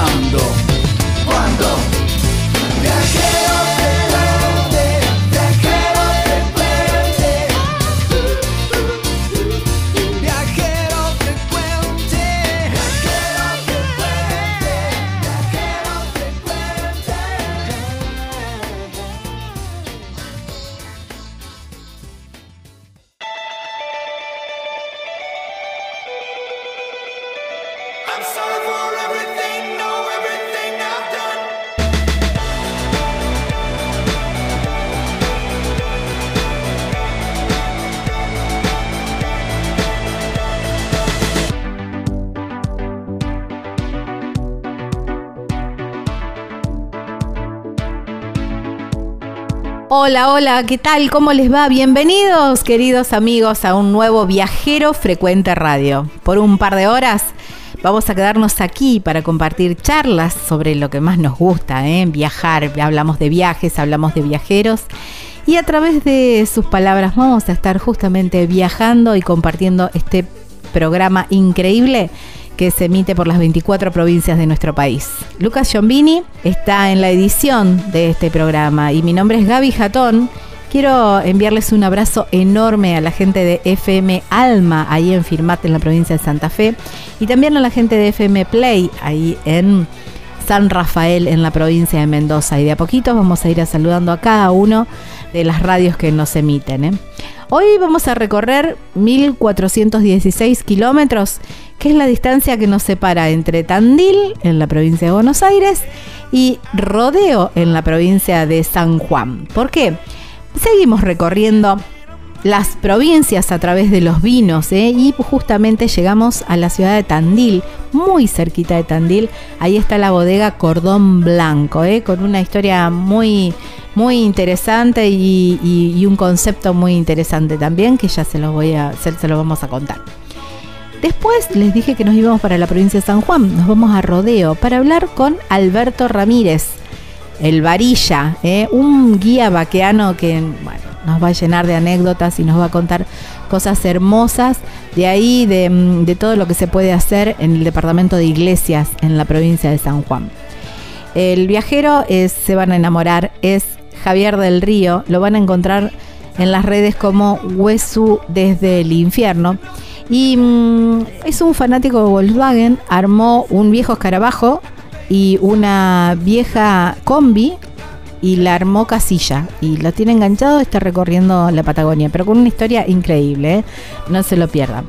Ahora, Hola, hola, ¿qué tal? ¿Cómo les va? Bienvenidos, queridos amigos, a un nuevo Viajero Frecuente Radio. Por un par de horas vamos a quedarnos aquí para compartir charlas sobre lo que más nos gusta, ¿eh? viajar. Hablamos de viajes, hablamos de viajeros. Y a través de sus palabras vamos a estar justamente viajando y compartiendo este programa increíble que se emite por las 24 provincias de nuestro país. Lucas Giombini está en la edición de este programa y mi nombre es Gaby Jatón. Quiero enviarles un abrazo enorme a la gente de FM Alma, ahí en Firmat, en la provincia de Santa Fe, y también a la gente de FM Play, ahí en San Rafael, en la provincia de Mendoza. Y de a poquito vamos a ir saludando a cada uno de las radios que nos emiten. ¿eh? Hoy vamos a recorrer 1416 kilómetros, que es la distancia que nos separa entre Tandil, en la provincia de Buenos Aires, y Rodeo, en la provincia de San Juan. ¿Por qué? Seguimos recorriendo las provincias a través de los vinos ¿eh? y justamente llegamos a la ciudad de Tandil, muy cerquita de Tandil. Ahí está la bodega Cordón Blanco, ¿eh? con una historia muy, muy interesante y, un concepto muy interesante también que ya se lo voy a, se, se lo vamos a contar. Después les dije que nos íbamos para la provincia de San Juan, nos vamos a Rodeo para hablar con Alberto Ramírez, el Varilla, ¿eh? un guía vaqueano que bueno, nos va a llenar de anécdotas y nos va a contar cosas hermosas de ahí, de, mm, de todo lo que se puede hacer en el departamento de Iglesias en la provincia de San Juan. El viajero es, se van a enamorar, es Javier del Río, lo van a encontrar en las redes como Huesu desde el infierno. Y mm, es un fanático de Volkswagen, armó un viejo escarabajo y una vieja combi y la armó Casilla y lo tiene enganchado, está recorriendo la Patagonia, pero con una historia increíble, ¿eh? no se lo pierdan.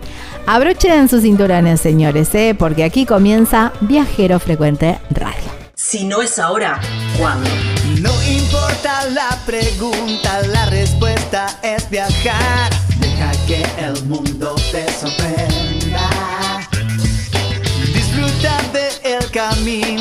Abrochen sus cinturones, señores, ¿eh? porque aquí comienza Viajero Frecuente Radio. Si no es ahora, ¿cuándo? No importa la pregunta, la respuesta es viajar. Deja que el mundo te sorprenda. Disfruta del camino, no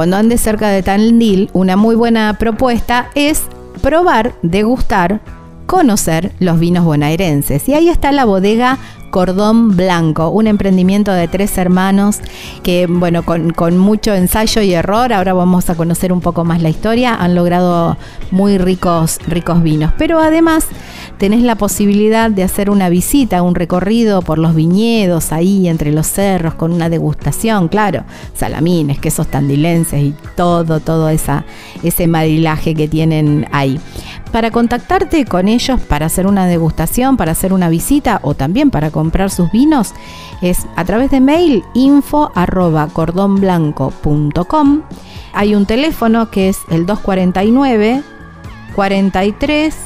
Cuando andes cerca de Tandil, una muy buena propuesta es probar, degustar, conocer los vinos bonaerenses. Y ahí está la bodega Cordón Blanco, un emprendimiento de tres hermanos que, bueno, con, mucho ensayo y error, ahora vamos a conocer un poco más la historia, han logrado muy ricos, ricos vinos. Pero además tenés la posibilidad de hacer una visita, un recorrido por los viñedos ahí entre los cerros con una degustación, claro, salamines, quesos tandilenses y todo, todo esa, ese marilaje que tienen ahí. Para contactarte con ellos para hacer una degustación, para hacer una visita o también para comprar sus vinos es a través de mail info cordonblanco.com. Hay un teléfono que es el 249 43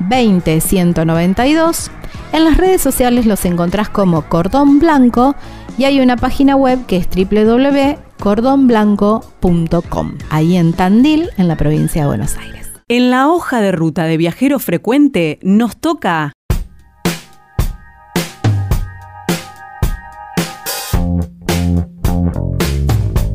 20 192. En las redes sociales los encontrás como Cordón Blanco y hay una página web que es www.cordonblanco.com, ahí en Tandil, en la provincia de Buenos Aires. En la hoja de ruta de viajero frecuente nos toca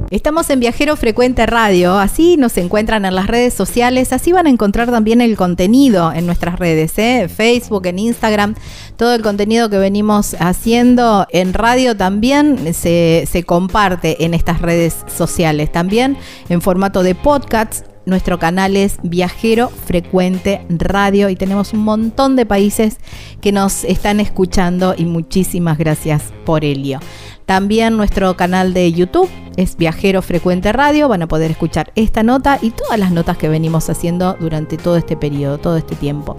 Estamos en Viajero Frecuente Radio, así nos encuentran en las redes sociales, así van a encontrar también el contenido en nuestras redes, ¿eh? Facebook, en Instagram, todo el contenido que venimos haciendo en radio también se, se comparte en estas redes sociales, también en formato de podcast. Nuestro canal es Viajero Frecuente Radio y tenemos un montón de países que nos están escuchando y muchísimas gracias por ello. También nuestro canal de YouTube es Viajero Frecuente Radio. Van a poder escuchar esta nota y todas las notas que venimos haciendo durante todo este periodo, todo este tiempo.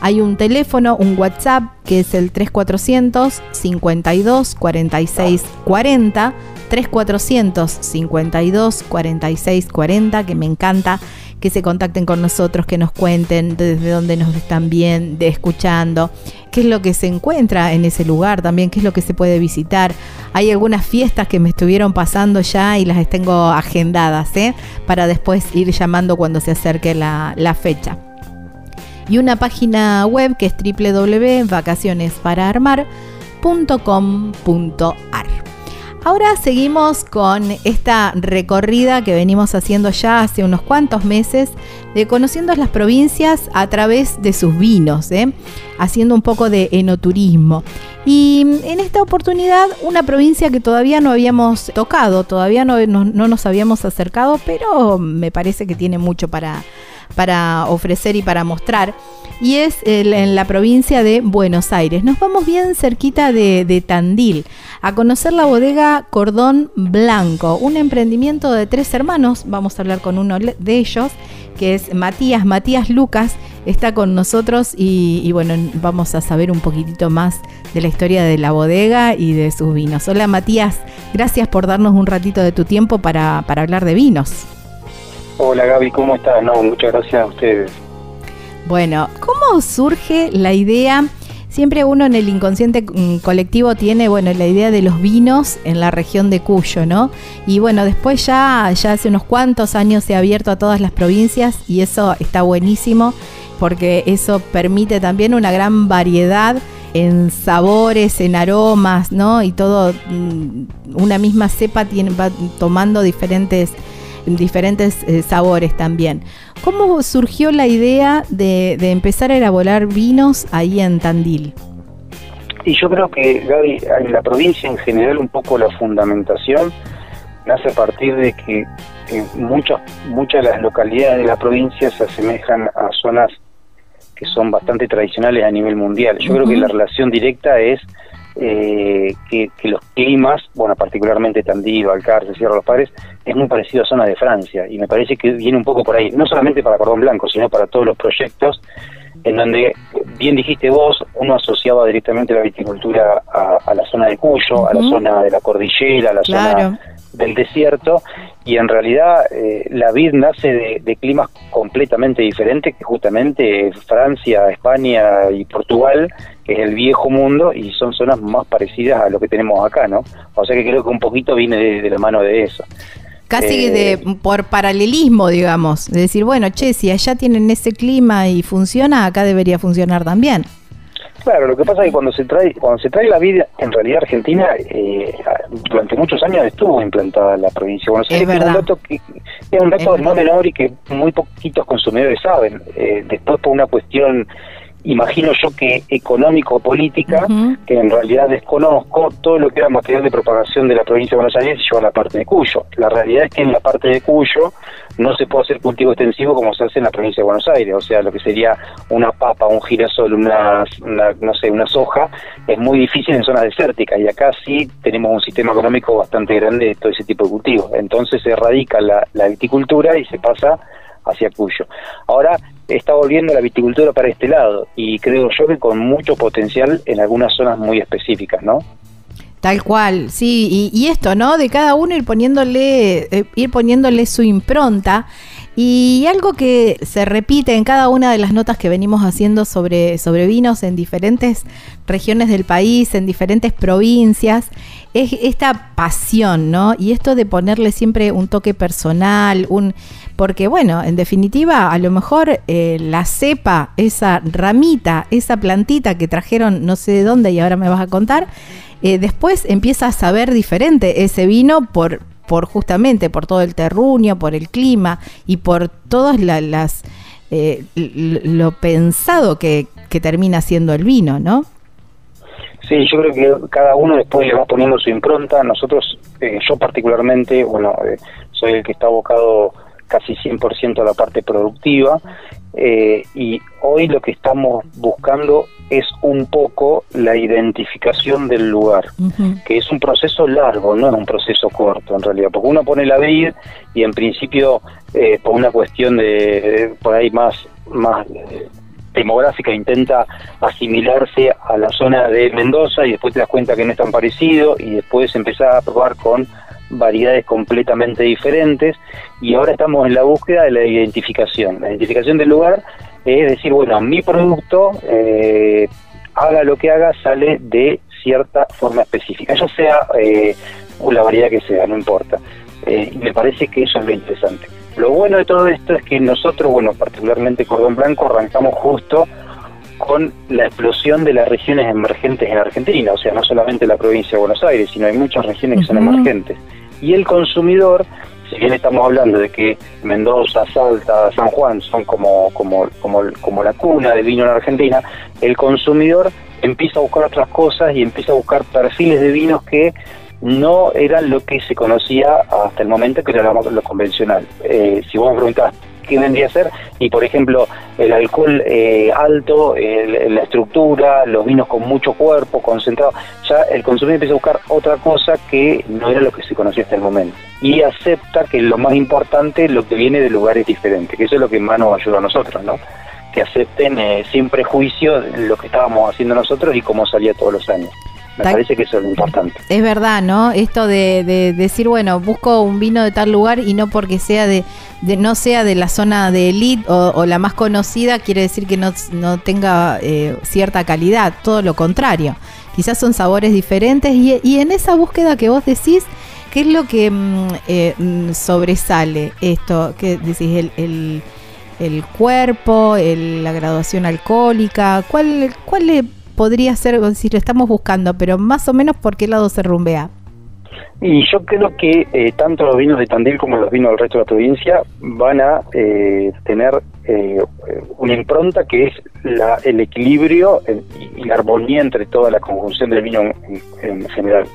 Hay un teléfono, un WhatsApp que es el 3400 52 46 40. 3400 52 46 40, que me encanta que se contacten con nosotros, que nos cuenten desde dónde nos están viendo, escuchando, qué es lo que se encuentra en ese lugar también, qué es lo que se puede visitar. Hay algunas fiestas que me estuvieron pasando ya y las tengo agendadas, ¿eh? para después ir llamando cuando se acerque la, la fecha. Y una página web que es www.vacacionesparaarmar.com.ar. Ahora seguimos con esta recorrida que venimos haciendo ya hace unos cuantos meses de conociendo las provincias a través de sus vinos, ¿eh? haciendo un poco de enoturismo. Y en esta oportunidad una provincia que todavía no habíamos tocado, todavía no, no, no nos habíamos acercado, pero me parece que tiene mucho para, para ofrecer y para mostrar. Y es el, en la provincia de Buenos Aires. Nos vamos bien cerquita de, de, Tandil a conocer la bodega Cordón Blanco, un emprendimiento de tres hermanos. Vamos a hablar con uno de ellos, que es Matías. Matías Lucas está con nosotros y, bueno, vamos a saber un poquitito más de la historia de la bodega y de sus vinos. Hola Matías, gracias por darnos un ratito de tu tiempo para hablar de vinos. Hola Gaby, ¿cómo estás? No, muchas gracias a ustedes. Bueno, ¿cómo surge la idea? Siempre uno en el inconsciente colectivo tiene, bueno, la idea de los vinos en la región de Cuyo, ¿no? Y bueno, después ya, ya hace unos cuantos años se ha abierto a todas las provincias y eso está buenísimo porque eso permite también una gran variedad en sabores, en aromas, ¿no? Y todo, una misma cepa tiene, va tomando diferentes diferentes eh, sabores también. ¿Cómo surgió la idea de, de, empezar a elaborar vinos ahí en Tandil? Y yo creo que, Gaby, en la provincia en general un poco la fundamentación nace a partir de que muchas, muchas de las localidades de la provincia se asemejan a zonas que son bastante tradicionales a nivel mundial. Yo creo que la relación directa es eh, que, los climas, bueno, particularmente Tandil, Alcárcel, Sierra de los Padres, es muy parecido a zonas de Francia. Y me parece que viene un poco por ahí, no solamente para Cordón Blanco, sino para todos los proyectos en donde, bien dijiste vos, uno asociaba directamente la viticultura a, la zona de Cuyo, a la zona de la cordillera, a la zona del desierto, y en realidad eh, la vid nace de, climas completamente diferentes, que justamente Francia, España y Portugal, que es el viejo mundo, y son zonas más parecidas a lo que tenemos acá, ¿no? O sea que creo que un poquito viene de, la mano de eso. Casi de, eh, por paralelismo, digamos, de decir, bueno, che, si allá tienen ese clima y funciona, acá debería funcionar también. Claro, lo que pasa es que cuando se trae cuando se trae la vida, en realidad Argentina eh, durante muchos años estuvo implantada en la provincia de Buenos Aires. Es, un dato, que, es un dato no menor y que muy poquitos consumidores saben. Eh, después por una cuestión imagino yo que económico-política, que en realidad desconozco, todo lo que era material de propagación de la provincia de Buenos Aires se lleva a la parte de Cuyo. La realidad es que en la parte de Cuyo no se puede hacer cultivo extensivo como se hace en la provincia de Buenos Aires, o sea, lo que sería una papa, un girasol, una, no sé, una soja, es muy difícil en zonas desérticas y acá sí tenemos un sistema económico bastante grande de todo ese tipo de cultivos. Entonces se erradica la, la viticultura y se pasa hacia Cuyo. Ahora está volviendo la viticultura para este lado y creo yo que con mucho potencial en algunas zonas muy específicas, ¿no? Tal cual, sí, y, esto, ¿no? De cada uno ir poniéndole, eh, ir poniéndole su impronta. Y algo que se repite en cada una de las notas que venimos haciendo sobre, sobre vinos en diferentes regiones del país, en diferentes provincias, es esta pasión, ¿no? Y esto de ponerle siempre un toque personal, un porque bueno, en definitiva, a lo mejor eh, la cepa, esa ramita, esa plantita que trajeron no sé de dónde y ahora me vas a contar, eh, después empieza a saber diferente ese vino por, por justamente por todo el terruño, por el clima y por todas las eh, lo pensado que, que termina siendo el vino, ¿no? Sí, yo creo que cada uno después le va poniendo su impronta. Nosotros, yo particularmente, bueno, soy el que está abocado casi 100% a la parte productiva eh, y hoy lo que estamos buscando es un poco la identificación del lugar, que es un proceso largo, no es un proceso corto en realidad, porque uno pone la vid y en principio eh, por una cuestión de, por ahí más, más eh, demográfica intenta asimilarse a la zona de Mendoza y después te das cuenta que no es tan parecido y después empezar a probar con variedades completamente diferentes y ahora estamos en la búsqueda de la identificación. La identificación del lugar es decir, bueno, mi producto, eh, haga lo que haga, sale de cierta forma específica, ya sea eh, la variedad que sea, no importa. Eh, y me parece que eso es lo interesante. Lo bueno de todo esto es que nosotros, bueno, particularmente Cordón Blanco, arrancamos justo con la explosión de las regiones emergentes en Argentina, o sea, no solamente la provincia de Buenos Aires, sino hay muchas regiones que son emergentes y el consumidor, si bien estamos hablando de que Mendoza, Salta, San Juan son como, como, como, como la cuna del vino en Argentina, el consumidor empieza a buscar otras cosas y empieza a buscar perfiles de vinos que no eran lo que se conocía hasta el momento, que era lo, convencional. Eh, si vos me preguntás qué vendría a ser, y por ejemplo, el alcohol eh, alto, la estructura, los vinos con mucho cuerpo, concentrado, ya el consumidor empieza a buscar otra cosa que no era lo que se conocía hasta el momento. Y acepta que lo más importante lo que viene de lugares diferentes, que eso es lo que más nos ayuda a nosotros, ¿no? Que acepten eh, sin prejuicio lo que estábamos haciendo nosotros y cómo salía todos los años. Me parece que eso es lo importante. Es verdad, ¿no? Esto de, decir, bueno, busco un vino de tal lugar y no porque sea de, no sea de la zona de elite o, la más conocida, quiere decir que no, tenga eh, cierta calidad. Todo lo contrario. Quizás son sabores diferentes y, en esa búsqueda que vos decís, ¿qué es lo que mm, eh, mm, sobresale esto? que decís? El, el, cuerpo, la graduación alcohólica, ¿cuál, cuál podría ser, si lo estamos buscando, pero más o menos por qué lado se rumbea. Y yo creo que eh, tanto los vinos de Tandil como los vinos del resto de la provincia van a eh, tener eh, una impronta que es la, el equilibrio y la armonía entre toda la conjunción del vino en, general.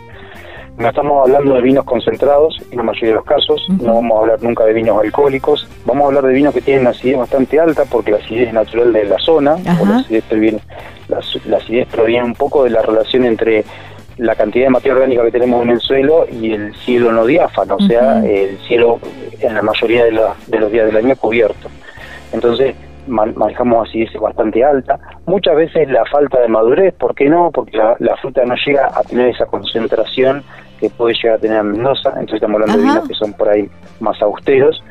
No estamos hablando de vinos concentrados en la mayoría de los casos, no vamos a hablar nunca de vinos alcohólicos, vamos a hablar de vinos que tienen una acidez bastante alta porque la acidez es natural de la zona, la, acidez proviene, la, acidez proviene un poco de la relación entre la cantidad de materia orgánica que tenemos en el suelo y el cielo no diáfano, o sea, el cielo en la mayoría de, de los días del año cubierto. Entonces, manejamos así es bastante alta. Muchas veces la falta de madurez, ¿por qué no? Porque la, fruta no llega a tener esa concentración que puede llegar a tener a Mendoza, entonces estamos hablando de vinos que son por ahí más austeros.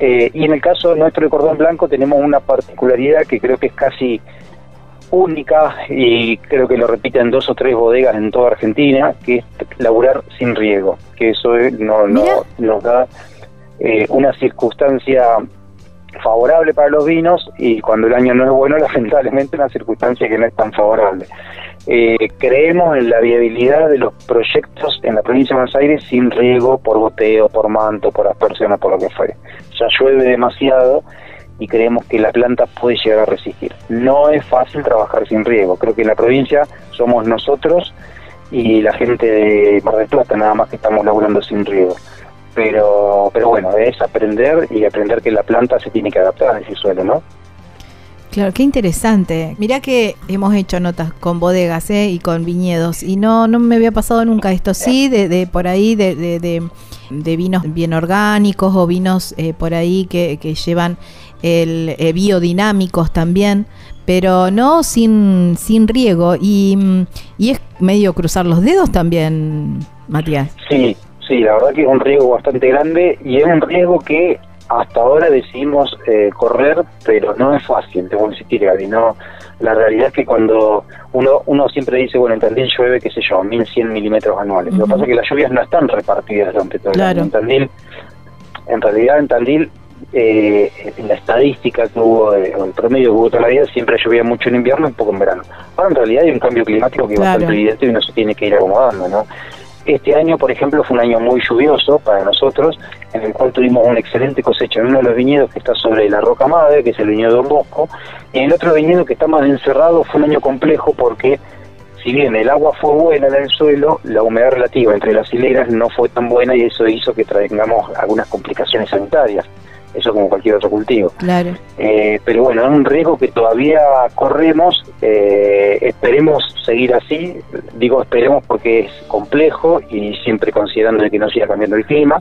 Eh, y en el caso nuestro de cordón blanco tenemos una particularidad que creo que es casi única y creo que lo repiten dos o tres bodegas en toda Argentina, que es laburar sin riego, que eso no, no, nos da eh, una circunstancia favorable para los vinos y cuando el año no es bueno, lamentablemente una circunstancia que no es tan favorable. Eh, creemos en la viabilidad de los proyectos en la provincia de Buenos Aires sin riego por goteo, por manto, por aspersión o por lo que fuere. Ya llueve demasiado y creemos que la planta puede llegar a resistir. No es fácil trabajar sin riego. Creo que en la provincia somos nosotros y la gente de Mar del Plata nada más que estamos laburando sin riego pero pero bueno, es aprender y aprender que la planta se tiene que adaptar a ese suelo, ¿no? Claro, qué interesante. Mirá que hemos hecho notas con bodegas ¿eh? y con viñedos y no no me había pasado nunca esto. Sí, de, de por ahí de, de, de, vinos bien orgánicos o vinos eh, por ahí que, que llevan el eh, biodinámicos también, pero no sin, sin riego. Y, y es medio cruzar los dedos también, Matías. Sí, Sí, la verdad que es un riesgo bastante grande y es un riesgo que hasta ahora decidimos eh, correr, pero no es fácil, te voy a insistir, Gaby. No, la realidad es que cuando uno uno siempre dice, bueno, en Tandil llueve, qué sé yo, 1100 milímetros anuales. Lo que pasa es que las lluvias no están repartidas durante todo el año. En Tandil, en realidad, en Tandil, eh, en la estadística que hubo, eh, el promedio que hubo toda la vida, siempre llovía mucho en invierno y poco en verano. Ahora, en realidad, hay un cambio climático que es bastante evidente y uno se tiene que ir acomodando, ¿no? Este año, por ejemplo, fue un año muy lluvioso para nosotros, en el cual tuvimos una excelente cosecha en uno de los viñedos que está sobre la Roca Madre, que es el viñedo Don Bosco, y en el otro viñedo que está más encerrado fue un año complejo porque si bien el agua fue buena en el suelo, la humedad relativa entre las hileras no fue tan buena y eso hizo que traigamos algunas complicaciones sanitarias eso como cualquier otro cultivo. Claro. Eh, pero bueno, es un riesgo que todavía corremos, eh, esperemos seguir así, digo esperemos porque es complejo y siempre considerando que no siga cambiando el clima,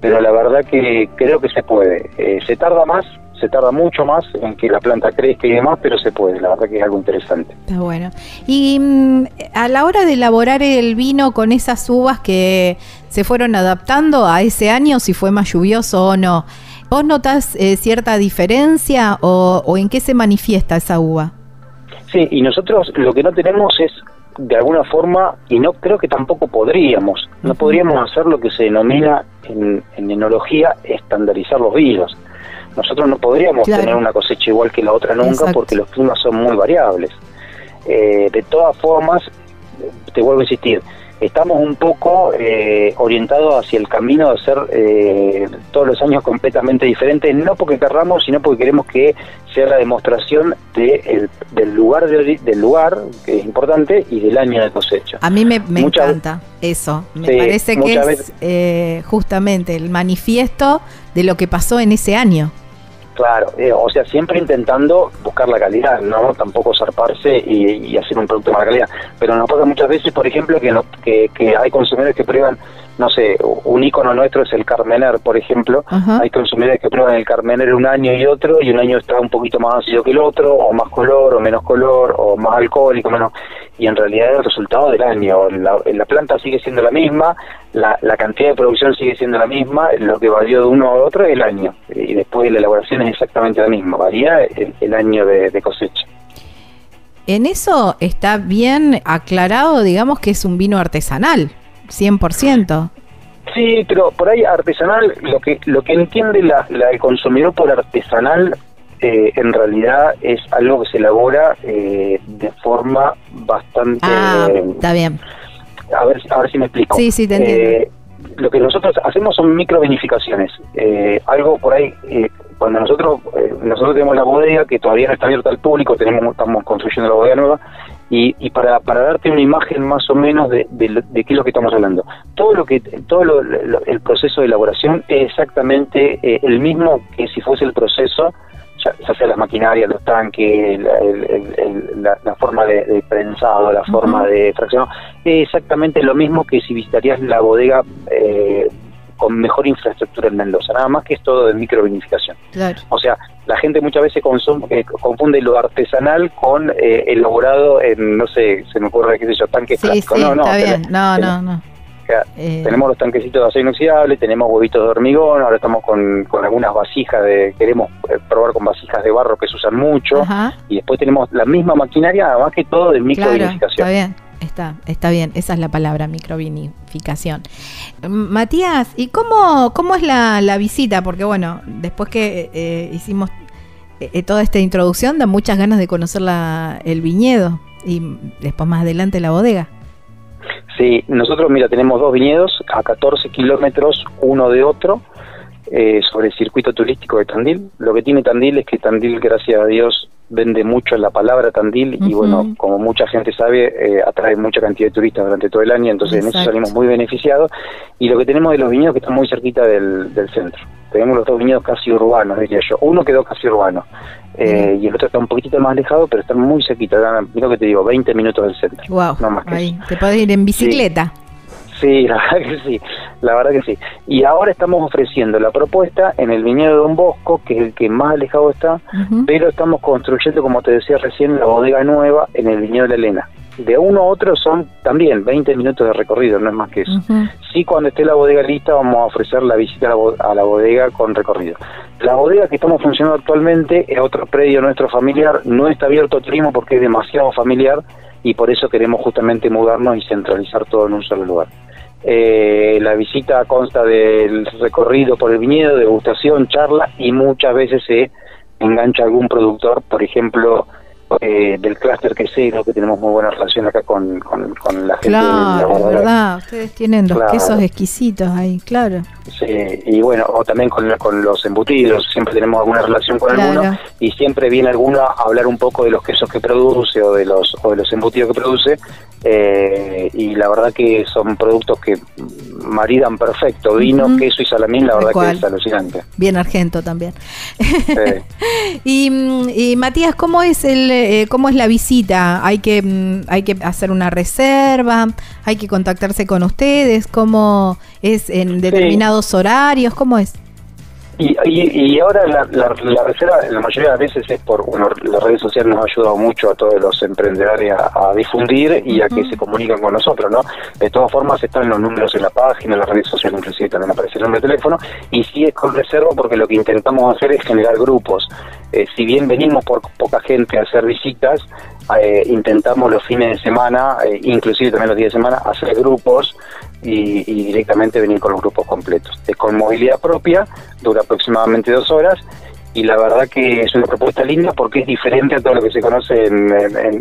pero la verdad que creo que se puede. Eh, se tarda más, se tarda mucho más en que la planta crezca y demás, pero se puede, la verdad que es algo interesante. Está bueno. Y mm, a la hora de elaborar el vino con esas uvas que se fueron adaptando a ese año, si fue más lluvioso o no, ¿Vos notas eh, cierta diferencia o, en qué se manifiesta esa uva? Sí, y nosotros lo que no tenemos es, de alguna forma, y no creo que tampoco podríamos, no podríamos hacer lo que se denomina en, enología estandarizar los vinos. Nosotros no podríamos tener una cosecha igual que la otra nunca porque los climas son muy variables. Eh, de todas formas, te vuelvo a insistir, estamos un poco eh, orientados hacia el camino de ser eh, todos los años completamente diferentes, no porque querramos, sino porque queremos que sea la demostración de del lugar del lugar, que es importante, y del año de cosecha. A mí me, encanta eso, me parece que es eh, justamente el manifiesto de lo que pasó en ese año. Claro, eh, o sea, siempre intentando buscar la calidad, no tampoco zarparse y, hacer un producto de mala calidad. Pero nos pasa muchas veces, por ejemplo, que, que, hay consumidores que prueban, no sé, un icono nuestro es el Carmener, por ejemplo. Hay consumidores que prueban el Carmener un año y otro, y un año está un poquito más ácido que el otro, o más color, o menos color, o más alcohólico, menos. Y en realidad es el resultado del año. La, la planta sigue siendo la misma, la, la cantidad de producción sigue siendo la misma, lo que varió de uno a otro es el año. Y después la elaboración es exactamente la misma, varía el, año de, cosecha. En eso está bien aclarado, digamos que es un vino artesanal, 100%. Sí, pero por ahí artesanal, lo que lo que entiende la, el consumidor por artesanal eh, en realidad es algo que se elabora eh, de forma bastante... Ah, está bien. A ver, a ver si me explico. Sí, sí, te entiendo. Eh, lo que nosotros hacemos son micro Eh, algo por ahí cuando nosotros eh, nosotros tenemos la bodega que todavía no está abierta al público, tenemos estamos construyendo la bodega nueva Y, y para, para darte una imagen más o menos de, de, qué es lo que estamos hablando, todo lo que todo lo, el proceso de elaboración es exactamente eh, el mismo que si fuese el proceso ya, sea las maquinarias, los tanques, la, forma de, prensado, la forma de fraccionado, es exactamente lo mismo que si visitarías la bodega eh, con mejor infraestructura en Mendoza, nada más que es todo de microvinificación. O sea, la gente muchas veces eh, confunde lo artesanal con eh, elaborado en, no sé, se me ocurre, qué sé yo, tanques plásticos. no, no, no, no, no. Eh, tenemos los tanquecitos de acero inoxidable, tenemos huevitos de hormigón, ahora estamos con, algunas vasijas de, queremos eh, probar con vasijas de barro que se usan mucho, y después tenemos la misma maquinaria, más que todo de microvinificación. está bien. Está, está bien, esa es la palabra, microvinificación. Matías, ¿y cómo, cómo es la, visita? Porque bueno, después que eh, hicimos toda esta introducción, da muchas ganas de conocer la, el viñedo y después más adelante la bodega. Sí, nosotros, mira, tenemos dos viñedos a 14 kilómetros uno de otro eh, sobre el circuito turístico de Tandil. Lo que tiene Tandil es que Tandil, gracias a Dios, vende mucho la palabra Tandil y bueno, como mucha gente sabe, eh, atrae mucha cantidad de turistas durante todo el año, entonces en eso salimos muy beneficiados. Y lo que tenemos de los viñedos que están muy cerquita del, del centro. Tenemos los dos viñedos casi urbanos, diría yo. Uno quedó casi urbano eh, y el otro está un poquitito más alejado, pero están muy cerquita. Mira que te digo, 20 minutos del centro. Wow, no más que ahí. Te puedes ir en bicicleta. Sí. la verdad que sí, la verdad que sí. Y ahora estamos ofreciendo la propuesta en el viñedo de Don Bosco, que es el que más alejado está, pero estamos construyendo, como te decía recién, la bodega nueva en el viñedo de la Elena de uno a otro son también 20 minutos de recorrido, no es más que eso. Sí, cuando esté la bodega lista vamos a ofrecer la visita a la, bodega con recorrido. La bodega que estamos funcionando actualmente es otro predio nuestro familiar, no está abierto a turismo porque es demasiado familiar y por eso queremos justamente mudarnos y centralizar todo en un solo lugar. Eh, la visita consta del recorrido por el viñedo, degustación, charla y muchas veces se engancha algún productor, por ejemplo, eh, del clúster quesero, que tenemos muy buena relación acá con, con, la gente. Claro, de verdad, ustedes tienen los quesos exquisitos ahí, claro. Sí, y bueno, o también con, con los embutidos, siempre tenemos alguna relación con alguno y siempre viene alguno a hablar un poco de los quesos que produce o de los, o de los embutidos que produce eh, y la verdad que son productos que maridan perfecto, vino, queso y salamín, la verdad que es alucinante. Bien argento también. y, Matías, ¿cómo es el eh, cómo es la visita? Hay que mm, hay que hacer una reserva, hay que contactarse con ustedes, cómo es en determinados horarios, ¿cómo es? Y, y, ahora la, la, reserva, la mayoría de las veces es por, bueno, las redes sociales nos han ayudado mucho a todos los emprendedores a, difundir y a que se comunican con nosotros, ¿no? De todas formas están los números en la página, en las redes sociales inclusive también aparece el número de teléfono y sí es con reserva porque lo que intentamos hacer es generar grupos. Eh, si bien venimos por poca gente a hacer visitas, eh, intentamos los fines de semana, eh, inclusive también los días de semana, hacer grupos y, directamente venir con los grupos completos. Es con movilidad propia, dura aproximadamente dos horas y la verdad que es una propuesta linda porque es diferente a todo lo que se conoce en,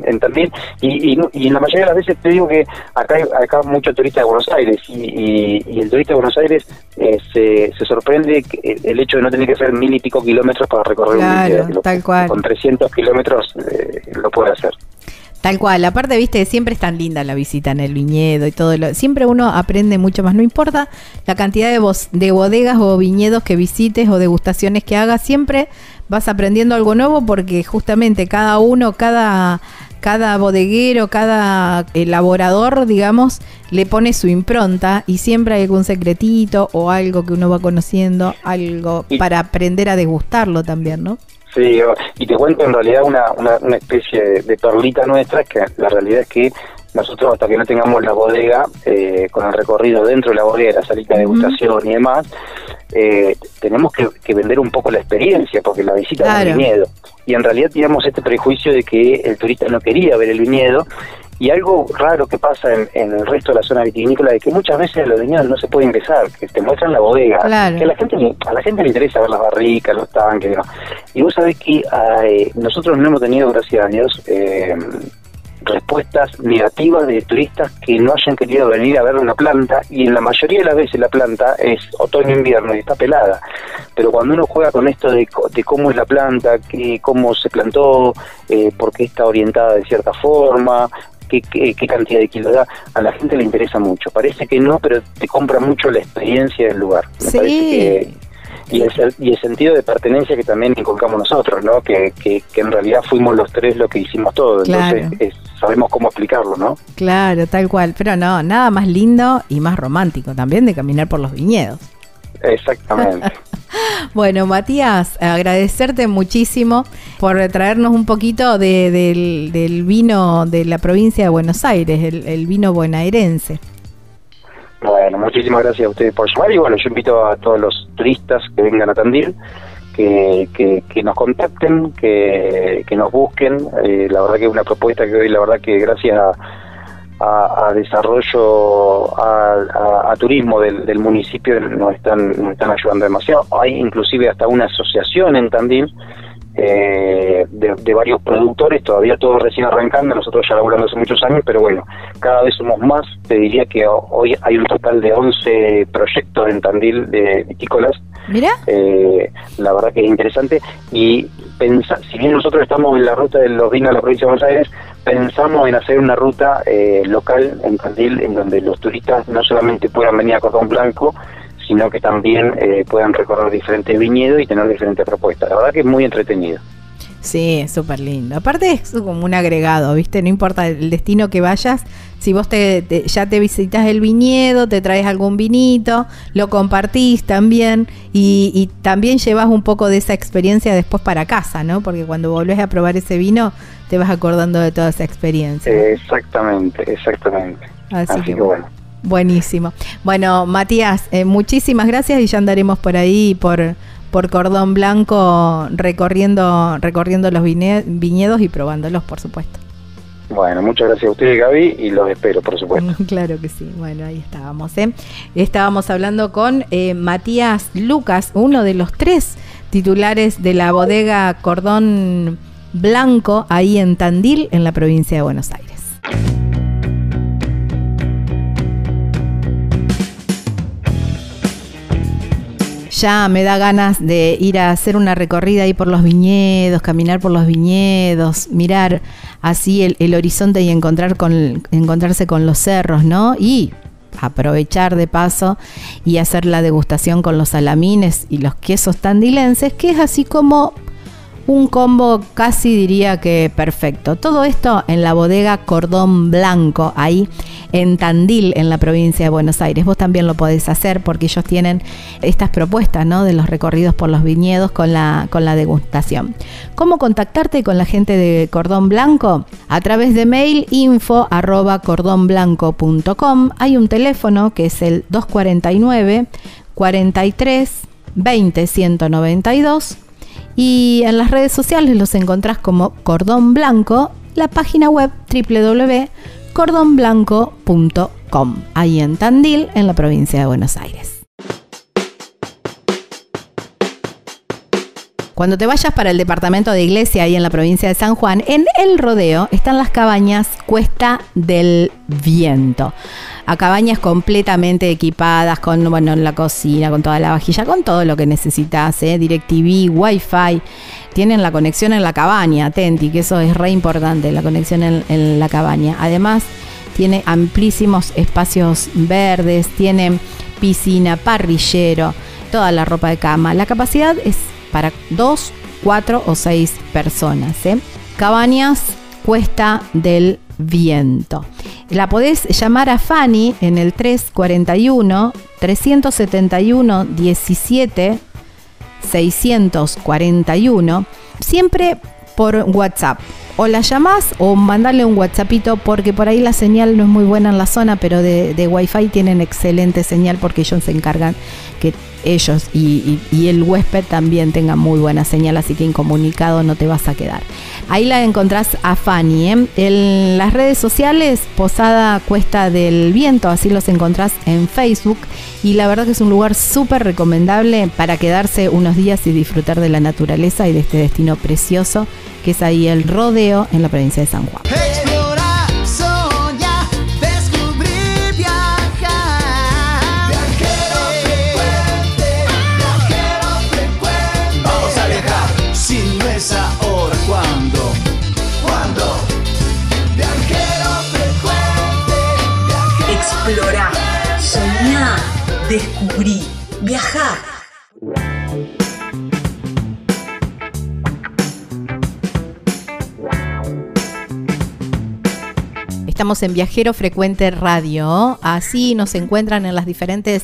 en, Tandil y, y, en la mayoría de las veces te digo que acá hay acá mucho turista de Buenos Aires y, y el turista de Buenos Aires eh, se, se sorprende el hecho de no tener que hacer mil y pico kilómetros para recorrer un día, tal cual. con 300 kilómetros eh, lo puede hacer. Tal cual, aparte, viste, siempre es tan linda la visita en el viñedo y todo lo. Siempre uno aprende mucho más, no importa la cantidad de, de bodegas o viñedos que visites o degustaciones que hagas, siempre vas aprendiendo algo nuevo porque justamente cada uno, cada, cada bodeguero, cada elaborador, digamos, le pone su impronta y siempre hay algún secretito o algo que uno va conociendo, algo para aprender a degustarlo también, ¿no? Sí, y te cuento en realidad una, una, especie de, perlita nuestra, que la realidad es que nosotros hasta que no tengamos la bodega, eh, con el recorrido dentro de la bodega, la salita de degustación y demás, eh, tenemos que, vender un poco la experiencia, porque la visita claro. es viñedo. Y en realidad teníamos este prejuicio de que el turista no quería ver el viñedo, y algo raro que pasa en, el resto de la zona vitivinícola es que muchas veces los viñedos no se puede ingresar, que te muestran la bodega, que a la gente a la gente le interesa ver las barricas, los tanques, y vos sabés que nosotros no hemos tenido, gracias a Dios, eh, respuestas negativas de turistas que no hayan querido venir a ver una planta y en la mayoría de las veces la planta es otoño-invierno y está pelada. Pero cuando uno juega con esto de, cómo es la planta, que, cómo se plantó, eh, por qué está orientada de cierta forma, Qué, qué, cantidad de kilos da, a la gente le interesa mucho. Parece que no, pero te compra mucho la experiencia del lugar. Me sí. parece que y el, y el sentido de pertenencia que también inculcamos nosotros, ¿no? Que, que, en realidad fuimos los tres lo que hicimos todo, entonces sabemos cómo explicarlo, ¿no? Claro, tal cual, pero no, nada más lindo y más romántico también de caminar por los viñedos. Exactamente. bueno, Matías, agradecerte muchísimo por traernos un poquito de, del, vino de la provincia de Buenos Aires, el, el vino bonaerense. Bueno, muchísimas gracias a ustedes por llamar y bueno, yo invito a todos los turistas que vengan a Tandil que, que, nos contacten, que, que nos busquen. Eh, la verdad que es una propuesta que hoy, la verdad que gracias a, desarrollo, a, turismo del, municipio nos están, nos están ayudando demasiado. Hay inclusive hasta una asociación en Tandil eh, de, varios productores, todavía todo recién arrancando, nosotros ya laburando hace muchos años, pero bueno, cada vez somos más, te diría que hoy hay un total de 11 proyectos en Tandil de vitícolas. Mira. Eh, la verdad que es interesante y pensa, si bien nosotros estamos en la ruta de los vinos de la provincia de Buenos Aires, pensamos en hacer una ruta eh, local en Tandil en donde los turistas no solamente puedan venir a Cordón Blanco, sino que también eh, puedan recorrer diferentes viñedos y tener diferentes propuestas. La verdad que es muy entretenido. Sí, es súper lindo. Aparte es como un agregado, ¿viste? No importa el destino que vayas, si vos te, ya te visitas el viñedo, te traes algún vinito, lo compartís también y, también llevas un poco de esa experiencia después para casa, ¿no? Porque cuando volvés a probar ese vino, te vas acordando de toda esa experiencia. exactamente, exactamente. Así, que, bueno. Buenísimo. Bueno, Matías, eh, muchísimas gracias y ya andaremos por ahí, por, por Cordón Blanco, recorriendo, recorriendo los viñedos y probándolos, por supuesto. Bueno, muchas gracias a ustedes, Gaby, y los espero, por supuesto. Claro que sí. Bueno, ahí estábamos. ¿eh? Estábamos hablando con eh, Matías Lucas, uno de los tres titulares de la bodega Cordón Blanco, ahí en Tandil, en la provincia de Buenos Aires. Ya me da ganas de ir a hacer una recorrida ahí por los viñedos, caminar por los viñedos, mirar así el, horizonte y encontrar con, encontrarse con los cerros, ¿no? Y aprovechar de paso y hacer la degustación con los salamines y los quesos tandilenses, que es así como un combo casi diría que perfecto. Todo esto en la bodega Cordón Blanco, ahí en Tandil, en la provincia de Buenos Aires. Vos también lo podés hacer porque ellos tienen estas propuestas ¿no? de los recorridos por los viñedos con la, con la degustación. ¿Cómo contactarte con la gente de Cordón Blanco? A través de mail info arroba cordonblanco.com. Hay un teléfono que es el 249 43 20 192 y en las redes sociales los encontrás como Cordón Blanco, la página web www.cordonblanco.com, ahí en Tandil, en la provincia de Buenos Aires. Cuando te vayas para el departamento de iglesia ahí en la provincia de San Juan, en el rodeo están las cabañas Cuesta del Viento. A cabañas completamente equipadas con bueno, la cocina, con toda la vajilla, con todo lo que necesitas, ¿eh? DirecTV, Wi-Fi. Tienen la conexión en la cabaña, atenti, que eso es re importante, la conexión en, en la cabaña. Además, tiene amplísimos espacios verdes, tiene piscina, parrillero, toda la ropa de cama. La capacidad es para dos, cuatro o seis personas. ¿eh? Cabañas Cuesta del Viento. La podés llamar a Fanny en el 341 371 17 641, siempre por WhatsApp. O la llamás o mandarle un WhatsAppito porque por ahí la señal no es muy buena en la zona, pero de, de Wi-Fi tienen excelente señal porque ellos se encargan que ellos y, el huésped también tengan muy buena señal, así que incomunicado no te vas a quedar. Ahí la encontrás a Fanny. ¿eh? En las redes sociales, Posada Cuesta del Viento, así los encontrás en Facebook. Y la verdad que es un lugar súper recomendable para quedarse unos días y disfrutar de la naturaleza y de este destino precioso que es ahí el rodeo en la provincia de San Juan. Estamos en Viajero Frecuente Radio. Así nos encuentran en las diferentes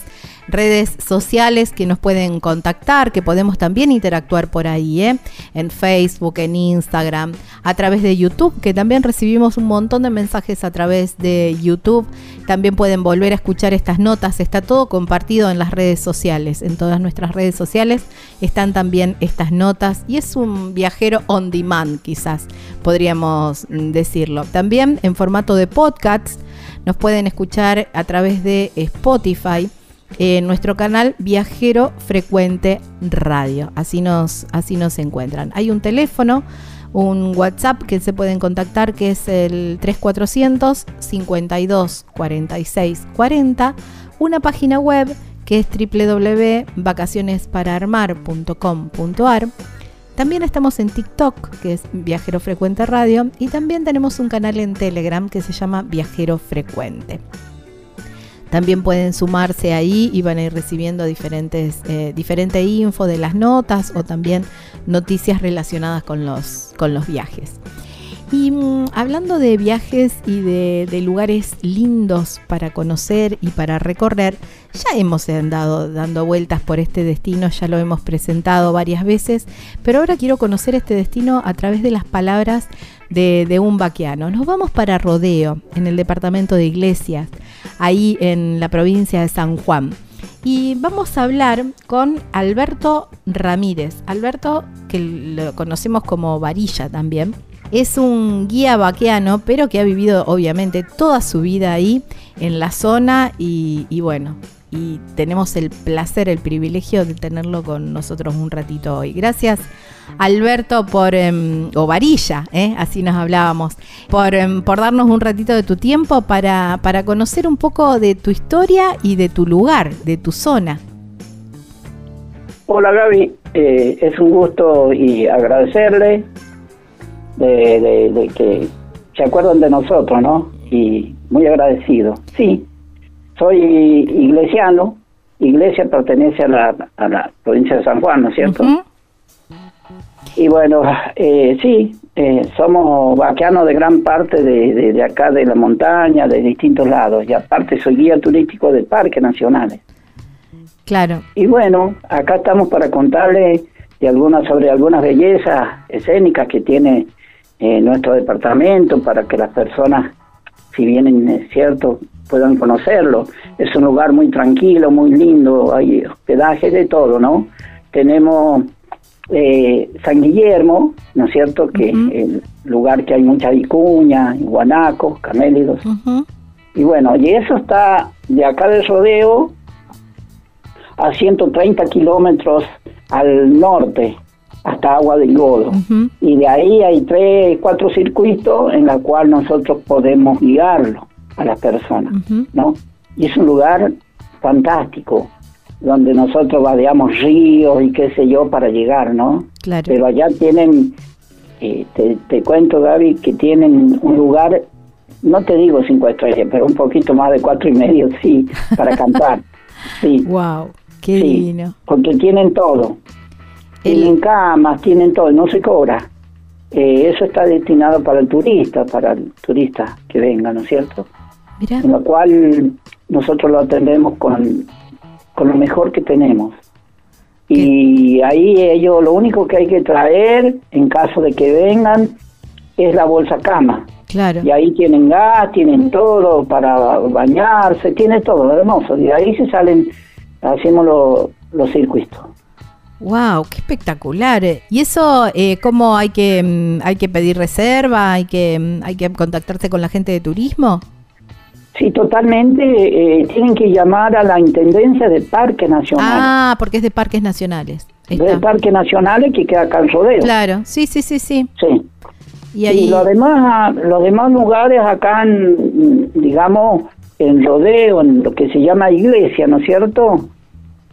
redes sociales que nos pueden contactar, que podemos también interactuar por ahí, ¿eh? en Facebook, en Instagram, a través de YouTube, que también recibimos un montón de mensajes a través de YouTube. También pueden volver a escuchar estas notas, está todo compartido en las redes sociales, en todas nuestras redes sociales están también estas notas y es un viajero on demand quizás, podríamos decirlo. También en formato de podcast nos pueden escuchar a través de Spotify en nuestro canal Viajero Frecuente Radio. Así nos, así nos encuentran. Hay un teléfono, un WhatsApp que se pueden contactar que es el 3400 52 46 40, una página web que es www.vacacionesparaarmar.com.ar. También estamos en TikTok, que es Viajero Frecuente Radio, y también tenemos un canal en Telegram que se llama Viajero Frecuente. También pueden sumarse ahí y van a ir recibiendo diferentes, eh, diferente info de las notas o también noticias relacionadas con los, con los viajes. Y mm, hablando de viajes y de, lugares lindos para conocer y para recorrer, ya hemos andado dando vueltas por este destino, ya lo hemos presentado varias veces, pero ahora quiero conocer este destino a través de las palabras de, un vaqueano. Nos vamos para Rodeo, en el departamento de Iglesias ahí en la provincia de San Juan. Y vamos a hablar con Alberto Ramírez. Alberto, que lo conocemos como Varilla también, es un guía vaqueano, pero que ha vivido obviamente toda su vida ahí en la zona y bueno, y tenemos el placer, el privilegio de tenerlo con nosotros un ratito hoy. Gracias Alberto por, em, o Varilla, ¿eh? así nos hablábamos, por, em, por, darnos un ratito de tu tiempo para, para conocer un poco de tu historia y de tu lugar, de tu zona. Hola Gaby, eh, es un gusto y agradecerle de, de, que se acuerdan de nosotros, ¿no? Y muy agradecido. Sí, soy iglesiano, iglesia pertenece a la, a la provincia de San Juan, ¿no es cierto? Y bueno, eh, sí, eh, somos vaqueanos de gran parte de, de, acá de la montaña, de distintos lados, y aparte soy guía turístico de parques nacionales. Claro. Y bueno, acá estamos para contarles de algunas sobre algunas bellezas escénicas que tiene eh, nuestro departamento para que las personas, si vienen, es cierto, puedan conocerlo. Es un lugar muy tranquilo, muy lindo, hay hospedaje de todo, ¿no? Tenemos eh, San Guillermo, ¿no es cierto? Que es el lugar que hay mucha vicuña, guanacos, camélidos. Y bueno, y eso está de acá del rodeo a 130 kilómetros al norte, hasta Agua del Godo. Y de ahí hay tres, cuatro circuitos en los cuales nosotros podemos guiarlo a las personas, ¿no? Y es un lugar fantástico, donde nosotros vadeamos ríos y qué sé yo para llegar, ¿no? Claro. Pero allá tienen, eh, te, cuento Gaby, que tienen un lugar, no te digo cinco estrellas, pero un poquito más de cuatro y medio, sí, para cantar. Sí. Wow, qué divino. Porque tienen todo. Tienen camas, tienen todo, no se cobra. Eh, eso está destinado para el turista, para el turista que venga, ¿no es cierto? En lo cual nosotros lo atendemos con con lo mejor que tenemos. Y ahí ellos lo único que hay que traer en caso de que vengan es la bolsa cama. Claro. Y ahí tienen gas, tienen todo para bañarse, tiene todo, hermoso. Y ahí se salen, hacemos los circuitos. Wow, qué espectacular. Y eso, eh, ¿cómo hay que mm, hay que pedir reserva? Hay que mm, hay que contactarse con la gente de turismo. Sí, totalmente. Eh, tienen que llamar a la Intendencia de Parques Nacionales. Ah, porque es de Parques Nacionales. De Parques Nacionales que queda acá en Rodeo. Claro, sí, sí, sí, sí. Sí. Y, ahí... los, demás, los demás lugares acá, en, digamos, en Rodeo, en lo que se llama iglesia, ¿no es cierto?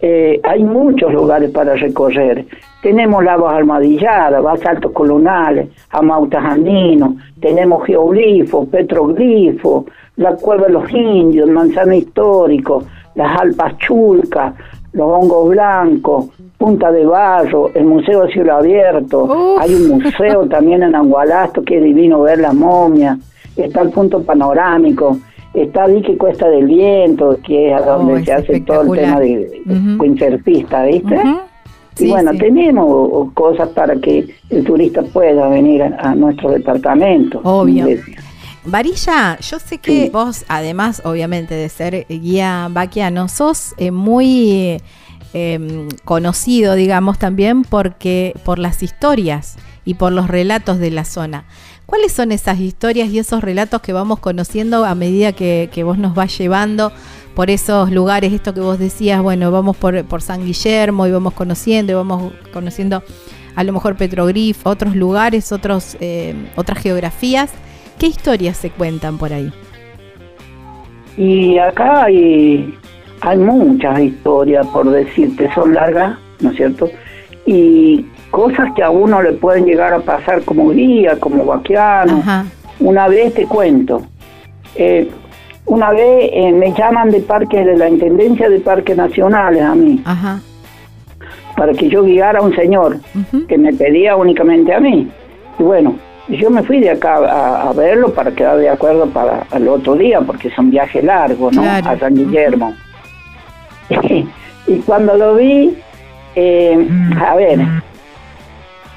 Eh, hay muchos lugares para recorrer. Tenemos lagos armadilladas, basaltos colonales, amautas andinos, tenemos geoglifos, petroglifos, la cueva de los indios, el manzano histórico, las alpas chulcas, los hongos blancos, Punta de Barro, el Museo de Cielo Abierto, hay un museo también en Angualasto que es divino ver la momia, está el punto panorámico, está Dique Cuesta del Viento, que es a donde Oh, se hace todo el tema de, de windsurfista, ¿viste? Y Sí, bueno, sí. tenemos cosas para que el turista pueda venir a, a nuestro departamento. Obvio. Iglesia. Varilla, yo sé que Sí. vos, además, obviamente, de ser guía vaquiano, sos eh, muy eh, conocido, digamos, también porque por las historias y por los relatos de la zona. ¿Cuáles son esas historias y esos relatos que vamos conociendo a medida que, que vos nos vas llevando por esos lugares? Esto que vos decías, bueno, vamos por, por San Guillermo y vamos conociendo y vamos conociendo a lo mejor Petrogrif, otros lugares, otros, eh, otras geografías. ¿Qué historias se cuentan por ahí? Y acá hay, hay muchas historias, por decirte, son largas, ¿no es cierto? Y cosas que a uno le pueden llegar a pasar como guía, como vaquiano. Ajá. Una vez te cuento, eh, una vez eh, me llaman de parque de la Intendencia de Parques Nacionales a mí, Ajá. para que yo guiara a un señor que me pedía únicamente a mí. Y bueno, yo me fui de acá a, a verlo para quedar de acuerdo para el otro día, porque es un viaje largo, ¿no? Claro. A San Guillermo. y cuando lo vi, eh, a ver,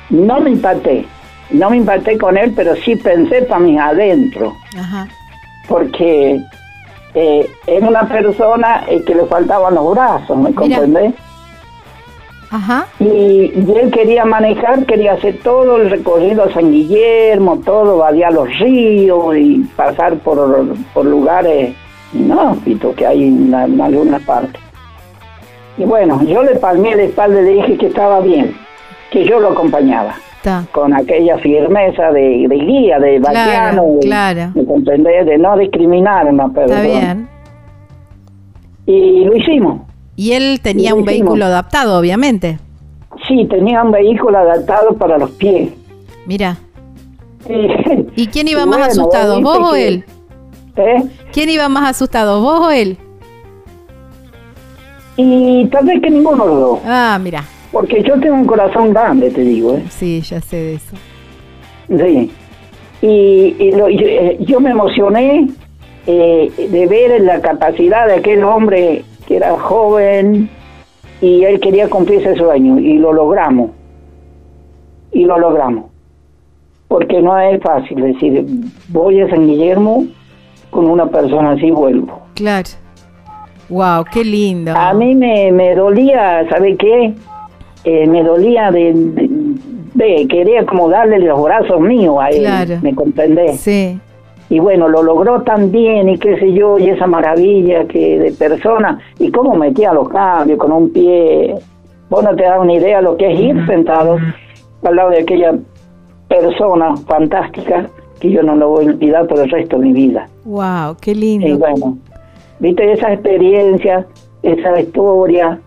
no me impacté, no me impacté con él, pero sí pensé para mí adentro, Ajá. porque eh, era una persona eh, que le faltaban los brazos, ¿me Mira. Ajá. Y, y él quería manejar, quería hacer todo el recorrido a San Guillermo, todo, vadear los ríos y pasar por, por lugares inhóspitos que hay en, algunas partes. Y bueno, yo le palmé la espalda y le dije que estaba bien, que yo lo acompañaba, con aquella firmeza de, de guía, de Claro, vaquiano, de, claro. de comprender, de no discriminar a una Está bien. Y lo hicimos. Y él tenía un vehículo adaptado, obviamente. Sí, tenía un vehículo adaptado para los pies. Mira. Y, ¿Y quién iba más bueno, asustado, vos vos o él? ¿Eh? ¿Quién iba más asustado, vos o él? Y tal vez que ninguno de los dos. Ah, mira. Porque yo tengo un corazón grande, te digo, ¿eh? Sí, ya sé de eso. Sí. Y, y lo- yo, eh, yo me emocioné eh, de ver la capacidad de aquel hombre que era joven y él quería cumplir ese sueño y lo logramos. Y lo logramos. Porque no es fácil decir, voy a San Guillermo con una persona así vuelvo. Claro. Wow, qué lindo. A mí me, me dolía, ¿sabe qué? Eh, me dolía de, de, de- quería como darle los brazos míos a él, Claro. ¿me comprendés? Sí. Y bueno, lo logró tan bien y qué sé yo, y esa maravilla que de persona, y cómo metía los cambios con un pie, vos no te das una idea lo que es ir sentado al lado de aquella persona fantástica que yo no lo voy a olvidar por el resto de mi vida. Wow, qué Y lindo. bueno, viste esa experiencia, esa historia.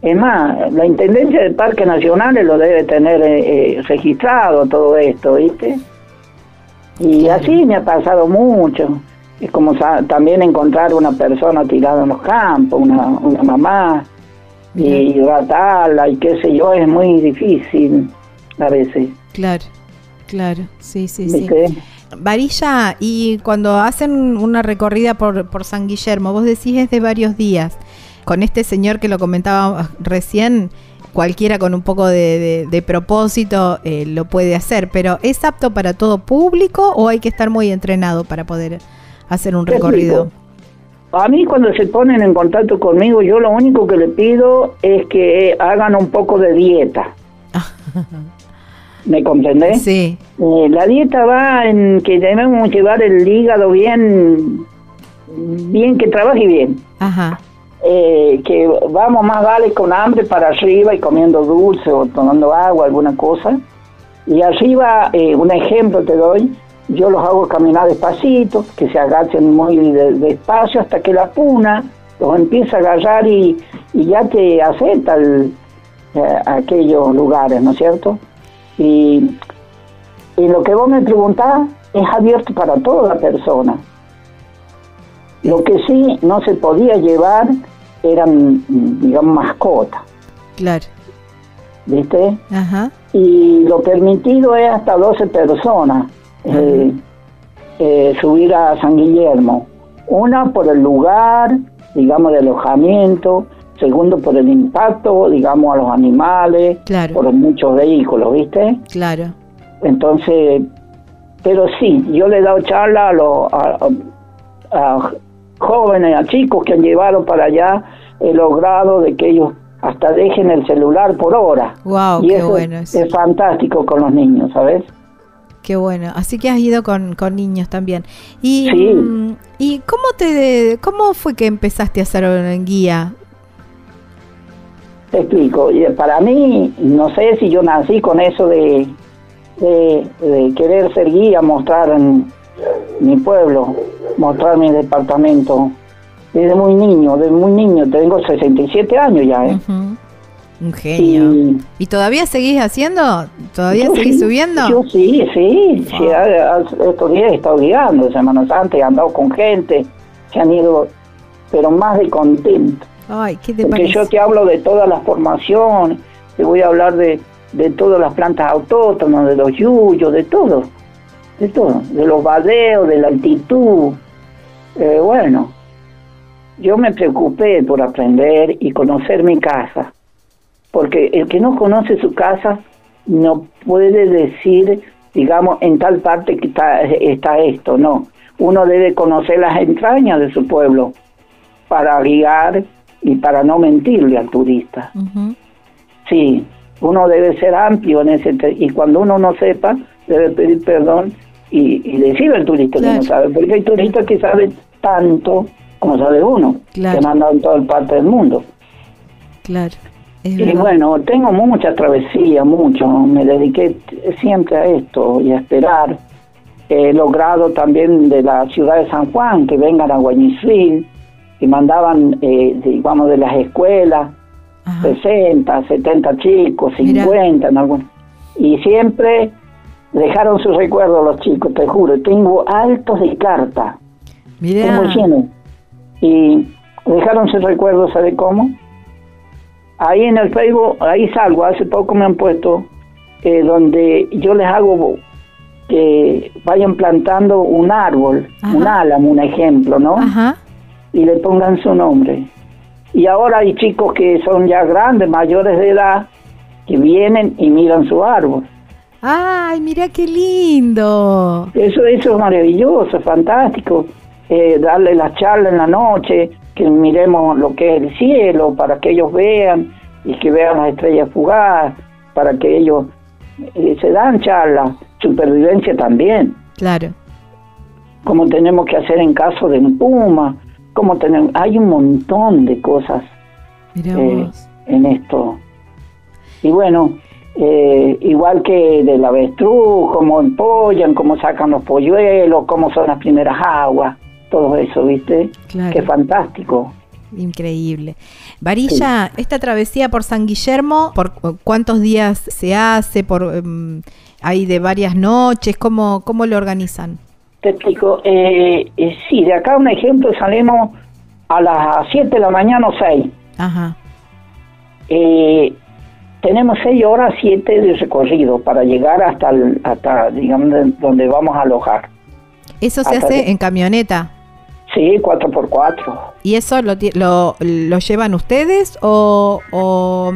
Es más, la Intendencia de Parques Nacionales lo debe tener eh, eh, registrado todo esto, ¿viste? Y así me ha pasado mucho. Es como también encontrar una persona tirada en los campos, una, una mamá, y tratarla y qué sé yo, es muy difícil a veces. Claro, claro. Sí, sí, sí. Varilla, y cuando hacen una recorrida por, por San Guillermo, vos decís es de varios días. Con este señor que lo comentaba recién, cualquiera con un poco de, de- de propósito eh, lo puede hacer, pero ¿es apto para todo público o hay que estar muy entrenado para poder hacer un recorrido? A mí cuando se ponen en contacto conmigo, yo lo único que le pido es que hagan un poco de dieta. ¿Me comprendés? Sí, Eh, la dieta va en que debemos llevar el hígado bien, bien que trabaje bien. ajá, Eh, que vamos más vale con hambre para arriba y comiendo dulce o tomando agua, alguna cosa. Y arriba, eh, un ejemplo te doy, yo los hago caminar despacito, que se agachen muy de- despacio hasta que la puna los empieza a agarrar y, y ya te acepta el- eh, aquellos lugares, ¿no es cierto? Y, y lo que vos me preguntás es abierto para toda persona. Lo que sí no se podía llevar eran, digamos, mascotas. Claro. ¿Viste? Ajá. Y lo permitido es hasta 12 personas eh, eh, subir a San Guillermo. Una por el lugar, digamos, de alojamiento. Segundo, por el impacto, digamos, a los animales. Claro. Por muchos vehículos, ¿viste? Claro. Entonces, pero sí, yo le he dado charla a, los a, a jóvenes, a chicos que han llevado para allá, he logrado de que ellos hasta dejen el celular por hora. Wow, y qué eso bueno es, fantástico con los niños, ¿sabes? Qué bueno. Así que has ido con, con niños también. Y, Sí. ¿y cómo te cómo fue que empezaste a hacer en guía? Te explico. Eh, Para mí, no sé si yo nací con eso de, de, de querer ser guía, mostrar en mi pueblo, mostrar mi departamento. Desde muy niño, desde muy niño, tengo 67 años ya, ¿eh? Un genio. Y- ¿Y todavía seguís haciendo? ¿Todavía seguís sí, subiendo? Yo sí, sí. sí, a- a- estos días he estado guiando, Semana Santa, he andado con gente que han ido, pero más de contento. Ay, ¿qué te Porque parece? yo te hablo de todas las formaciones, te voy a hablar de, de todas las plantas autóctonas, de los yuyos, de todo, de todo, de los vadeos, de la altitud. Eh, bueno, yo me preocupé por aprender y conocer mi casa, porque el que no conoce su casa no puede decir, digamos, en tal parte que está, está esto, no. Uno debe conocer las entrañas de su pueblo para guiar y para no mentirle al turista. Sí, uno debe ser amplio en ese y cuando uno no sepa debe pedir perdón y, y decirle al turista Claro. que no sabe, porque hay turistas que saben tanto como sabe uno, Claro. que han andado en toda parte del mundo. Claro. Es Y verdad. bueno, tengo mucha travesía, mucho, me dediqué siempre a esto y a esperar. He logrado también de la ciudad de San Juan que vengan a Guañizil, que mandaban, eh, digamos, de las escuelas, Ajá. 60, 70 chicos, Mira. 50 en algún. Y siempre dejaron sus recuerdos los chicos, te juro. Tengo altos de carta, Mirá. tengo lleno. Y dejaron sus recuerdos, ¿sabe cómo? Ahí en el Facebook, ahí salgo, hace poco me han puesto, eh, donde yo les hago que vayan plantando un árbol, Ajá. un álamo, un ejemplo, ¿no? Ajá. y le pongan su nombre. Y ahora hay chicos que son ya grandes, mayores de edad, que vienen y miran su árbol. Ay, mira qué lindo. Eso, eso es maravilloso, es fantástico. Eh, darle la charla en la noche, que miremos lo que es el cielo, para que ellos vean y que vean las estrellas fugaces, para que ellos eh, se dan charlas, supervivencia también, Claro. como tenemos que hacer en caso de un puma, como tenemos, hay un montón de cosas eh, en esto. Y bueno, eh, igual que del avestruz, cómo empollan, cómo sacan los polluelos, cómo son las primeras aguas, todo eso, ¿viste? Claro. Qué fantástico. Increíble. Varilla, esta travesía por San Guillermo, ¿por cu- cuántos días se hace? ¿Por em, hay de varias noches? ¿Cómo, cómo lo organizan? Te explico. Eh, eh, sí, de acá un ejemplo, salimos a las 7 de la mañana o 6. Ajá. Eh, tenemos 6 horas 7 de recorrido para llegar hasta, el- hasta digamos, de- donde vamos a alojar. Eso se Hasta hace en camioneta. Sí, 4x4. ¿Y eso lo, lo, lo llevan ustedes o, o,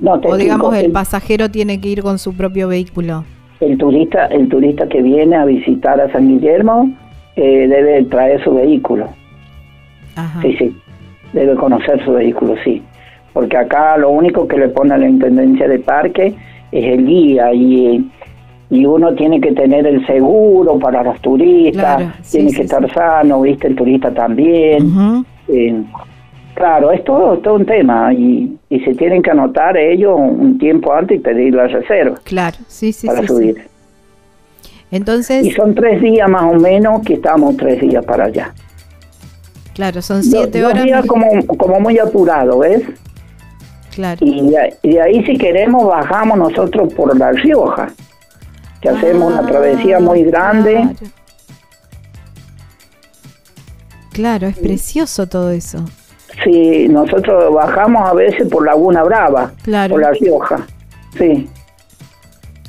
No, te o digamos explico. el pasajero tiene que ir con su propio vehículo? El turista, el turista que viene a visitar a San Guillermo eh, debe traer su vehículo. Ajá. Sí, sí. Debe conocer su vehículo, sí. Porque acá lo único que le pone a la intendencia de parque es el guía y, y uno tiene que tener el seguro para los turistas, Claro, sí, tiene sí, que sí. estar sano, viste, el turista también. Eh, claro, es todo, todo un tema y, y se tienen que anotar ellos un tiempo antes y pedir la reserva Claro, sí, sí, para subir. Entonces, Y son tres días más o menos que estamos tres días para allá. claro, son Dos- siete dos horas. días como, como muy apurado, ¿ves? Claro. Y de, ahí- si queremos bajamos nosotros por La Rioja, que hacemos una travesía muy grande. Ah, Claro. Claro, es precioso todo eso. Sí, nosotros bajamos a veces por Laguna Brava, Claro. por La Rioja. Sí.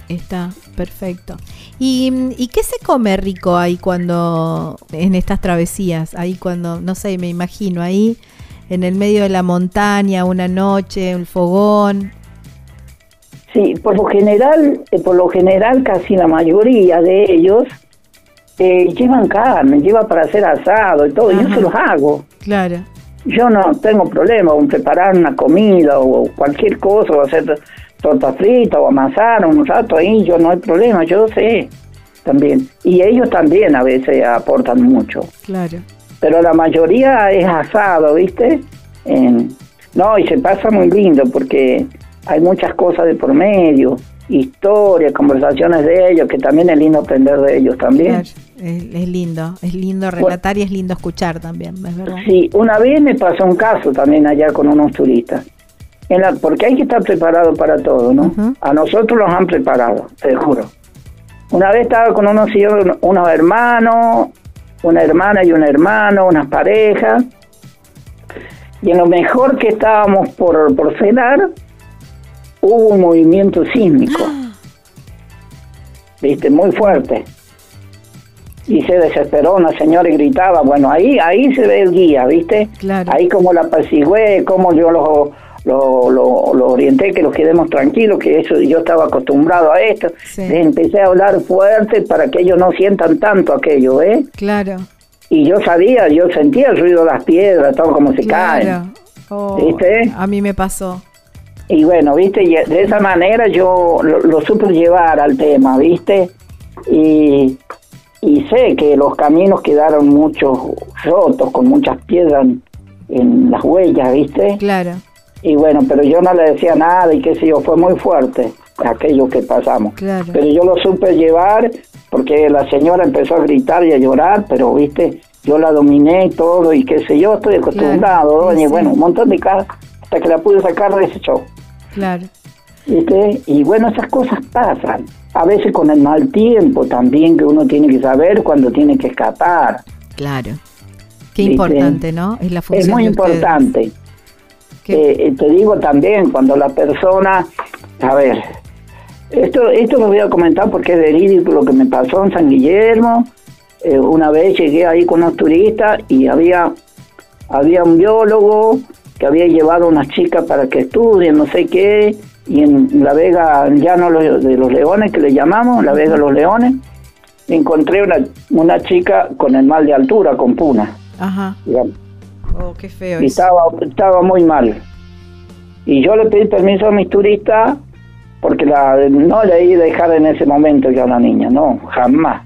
Está perfecto. ¿Y, ¿Y qué se come rico ahí cuando, en estas travesías? Ahí cuando, no sé, me imagino, ahí en el medio de la montaña, una noche, un fogón. Sí, por lo general, eh, por lo general casi la mayoría de ellos eh, llevan carne, lleva para hacer asado y todo, yo se los hago. Claro, Yo no tengo problema con preparar una comida o cualquier cosa, o hacer torta frita o amasar un rato ahí, yo no hay problema, yo sé también. Y ellos también a veces aportan mucho, claro. Pero la mayoría es asado, ¿viste? No, y se pasa muy lindo porque hay muchas cosas de por medio, historias, conversaciones de ellos, que también es lindo aprender de ellos también. claro. Es, es lindo, es lindo relatar y es lindo escuchar también, ¿es verdad? Sí, una vez me pasó un caso también allá con unos turistas. En la, porque hay que estar preparado para todo, ¿no? Ujú. A nosotros los han preparado, te juro. Una vez estaba con unos, unos hermanos, una hermana y un hermano, unas parejas. Y en lo mejor que estábamos por, por cenar, hubo un movimiento sísmico. ¿Viste? Muy fuerte. Y se desesperó una señora y gritaba. Bueno, ahí ahí se ve el guía, ¿viste? Claro. Ahí como la apacigué, como yo lo, lo, lo, lo orienté, que los quedemos tranquilos, que eso yo estaba acostumbrado a esto. Sí. Empecé a hablar fuerte para que ellos no sientan tanto aquello, ¿eh? Claro, Y yo sabía, yo sentía el ruido de las piedras, todo como se caen. claro. Oh, ¿Viste? A mí me pasó. Y bueno, viste, y de esa manera yo lo, lo supe llevar al tema, viste, y, y sé que los caminos quedaron muchos rotos, con muchas piedras en, en las huellas, viste, Claro, y bueno, pero yo no le decía nada y qué sé yo, fue muy fuerte aquello que pasamos. Claro. Pero yo lo supe llevar porque la señora empezó a gritar y a llorar, pero viste, yo la dominé y todo y qué sé yo, estoy acostumbrado, Claro, doña, y sí. bueno, un montón de cosas hasta que la pude sacar de ese show. claro. ¿Viste? Y bueno, esas cosas pasan. A veces con el mal tiempo también que uno tiene que saber cuando tiene que escapar. Claro. Qué ¿Viste? importante, ¿no? Es la función Es muy de importante. Eh, eh, te digo también, cuando la persona, a ver, esto, esto lo voy a comentar porque es verídico lo que me pasó en San Guillermo. Eh, una vez llegué ahí con unos turistas y había, había un biólogo que había llevado a unas chicas para que estudien, no sé qué, y en la Vega, ya no de los Leones, que le llamamos, la Vega de los Leones, encontré una, una chica con el mal de altura, con puna, Ajá. Oh, qué feo y eso. estaba, estaba muy mal. Y yo le pedí permiso a mis turistas porque la, no le iba a dejar en ese momento yo a la niña, no, jamás.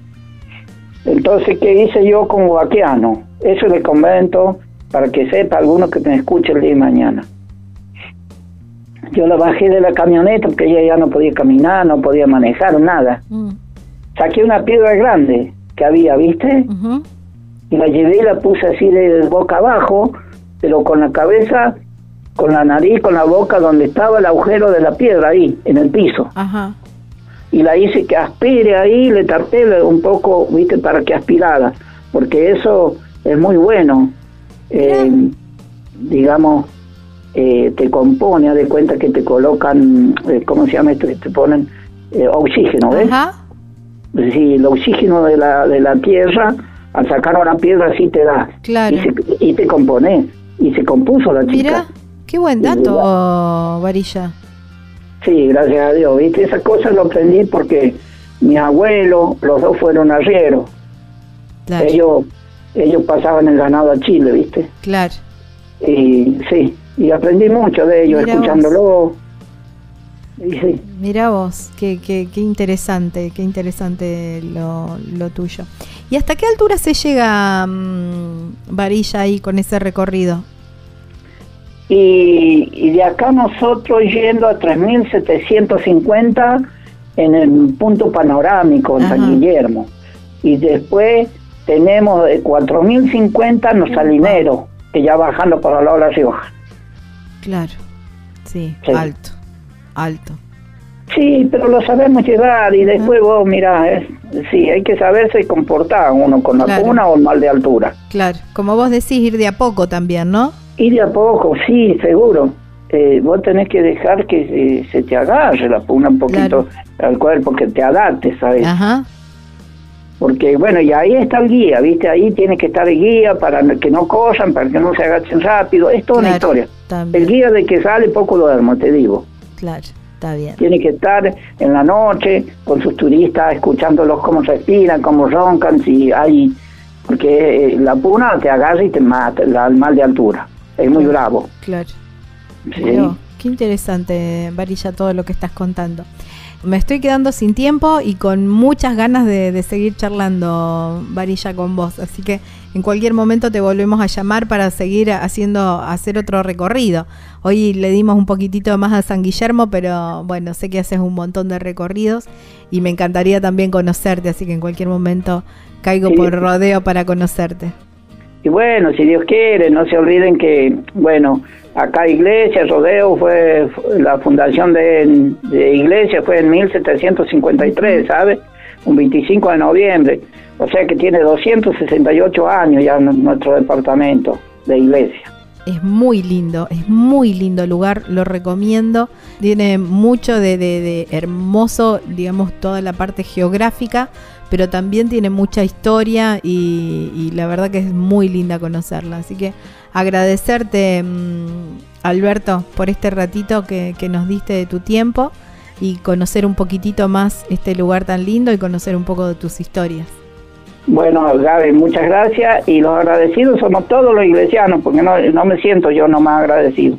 Entonces, ¿qué hice yo como vaqueano? Eso le comento para que sepa alguno que me escuche el día de mañana. Yo la bajé de la camioneta porque ella ya no podía caminar, no podía manejar, nada. Mm, Saqué una piedra grande que había, ¿viste? y la llevé y la puse así de boca abajo, pero con la cabeza, con la nariz, con la boca donde estaba el agujero de la piedra ahí, en el piso. Ajá. Y la hice que aspire ahí, le tapé un poco, viste, para que aspirara, porque eso es muy bueno. Eh, digamos, eh, te compone, haz de cuenta que te colocan, eh, ¿cómo se llama esto? Te ponen eh, oxígeno, ¿ves? Ajá. Sí, el oxígeno de la, de la tierra, al sacar una piedra así te da. Claro. Y, se- y te compone. Y se compuso la chica. Mira, qué buen dato, Varilla. Sí, gracias a Dios. ¿Viste? Esas cosas lo aprendí porque mis abuelos, los dos fueron arrieros. Claro. Ellos, ellos pasaban el ganado a Chile, ¿viste? Claro. Y sí, y aprendí mucho de ellos, escuchándolo. Y sí. Mira vos, qué, qué, qué interesante, qué interesante lo, lo tuyo. ¿Y hasta qué altura se llega mm, Varilla ahí con ese recorrido? Y, y de acá nosotros yendo a 3.750 en el punto panorámico en San. Guillermo. Y después tenemos de 4.050 en los salineros, que ya bajando por la Rioja. Claro, sí, Sí. alto, alto. Sí, pero lo sabemos llevar y después vos, mirá, es, sí, hay que saberse comportar uno con la Claro. puna o mal de altura. Claro, como vos decís, ir de a poco también, ¿no? Y de a poco, sí, seguro. Eh, vos tenés que dejar que eh, se te agarre la puna un poquito al cuerpo, que te adaptes, ¿sabes? Ajá. Porque, bueno, y ahí está el guía, ¿viste? Ahí tiene que estar el guía para que no corran, para que no se agachen rápido. Es toda una historia. también. El guía de que sale poco duermo, te digo. Claro, está bien. Tiene que estar en la noche con sus turistas, escuchándolos cómo respiran, cómo roncan, si hay... Porque eh, la puna te agarra y te mata, el mal de altura. Es muy bravo. Claro. Sí. Qué interesante, Varilla, todo lo que estás contando. Me estoy quedando sin tiempo y con muchas ganas de, de seguir charlando, Varilla, con vos. Así que en cualquier momento te volvemos a llamar para seguir haciendo, hacer otro recorrido. Hoy le dimos un poquitito más a San Guillermo, pero bueno, sé que haces un montón de recorridos y me encantaría también conocerte, así que en cualquier momento caigo Sí. por rodeo para conocerte. Y bueno, si Dios quiere, no se olviden que, bueno, acá Iglesia, Rodeo, fue fue la fundación de, de Iglesia fue en 1753, ¿sabe? Un 25 de noviembre. O sea que tiene 268 años ya nu- nuestro departamento de Iglesia. Es muy lindo, es muy lindo lugar, lo recomiendo. Tiene mucho de, de- de hermoso, digamos, toda la parte geográfica, pero también tiene mucha historia y, y la verdad que es muy linda conocerla. Así que agradecerte, mm, Alberto, por este ratito que, que nos diste de tu tiempo y conocer un poquitito más este lugar tan lindo y conocer un poco de tus historias. Bueno, Gaby, muchas gracias y los agradecidos somos todos los iglesianos, porque no, no me siento yo nomás agradecido.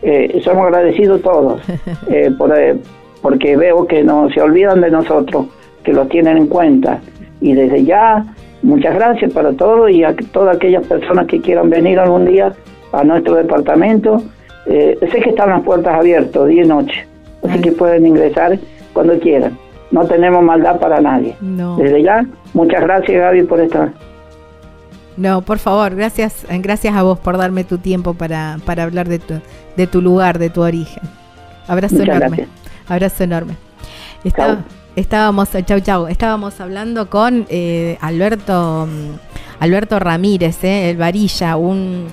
Eh, somos agradecidos todos, eh, por, eh, porque veo que no se olvidan de nosotros, que los tienen en cuenta. Y desde ya, muchas gracias para todos y a todas aquellas personas que quieran venir algún día a nuestro departamento. Eh, sé que están las puertas abiertas día y noche, así que pueden ingresar cuando quieran. No tenemos maldad para nadie. No. Desde ya, muchas gracias Gaby por estar. No, por favor, gracias, eh, gracias a vos por darme tu tiempo para, para hablar de tu, de tu lugar, de tu origen. Abrazo Muchas enorme. gracias. Abrazo enorme. Chau. estábamos, chau, chau, estábamos hablando con eh, Alberto, mm, Alberto Ramírez, eh, el Varilla, un,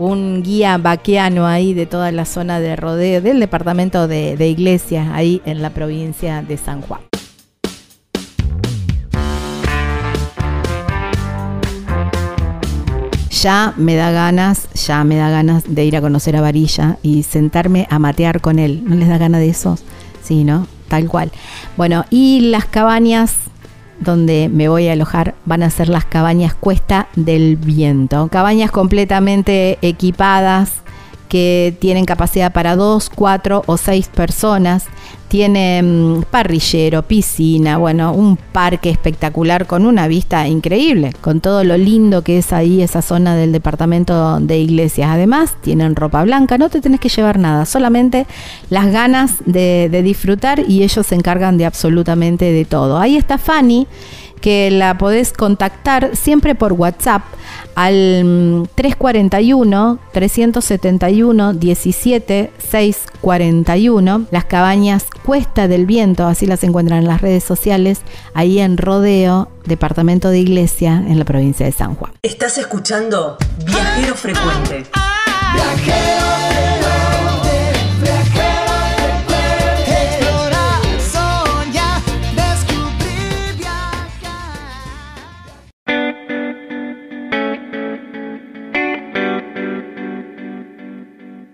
un guía vaqueano ahí de toda la zona de rodeo, del departamento de, de Iglesias, ahí en la provincia de San Juan. ya me da ganas, ya me da ganas de ir a conocer a Varilla y sentarme a matear con él. ¿No les da ganas de eso? Sí, ¿no? Tal cual. Bueno, y las cabañas donde me voy a alojar van a ser las cabañas Cuesta del Viento. Cabañas completamente equipadas que tienen capacidad para dos, cuatro o seis personas. Tiene mm, parrillero, piscina, bueno, un parque espectacular con una vista increíble, con todo lo lindo que es ahí esa zona del departamento de iglesias. Además, tienen ropa blanca, no te tenés que llevar nada, solamente las ganas de, de disfrutar y ellos se encargan de absolutamente de todo. Ahí está Fanny que la podés contactar siempre por WhatsApp al mm, 341-371-17-641. Las cabañas Cuesta del Viento, así las encuentran en las redes sociales, ahí en Rodeo, departamento de Iglesia, en la provincia de San Juan. Estás escuchando Viajero Frecuente. Explorar,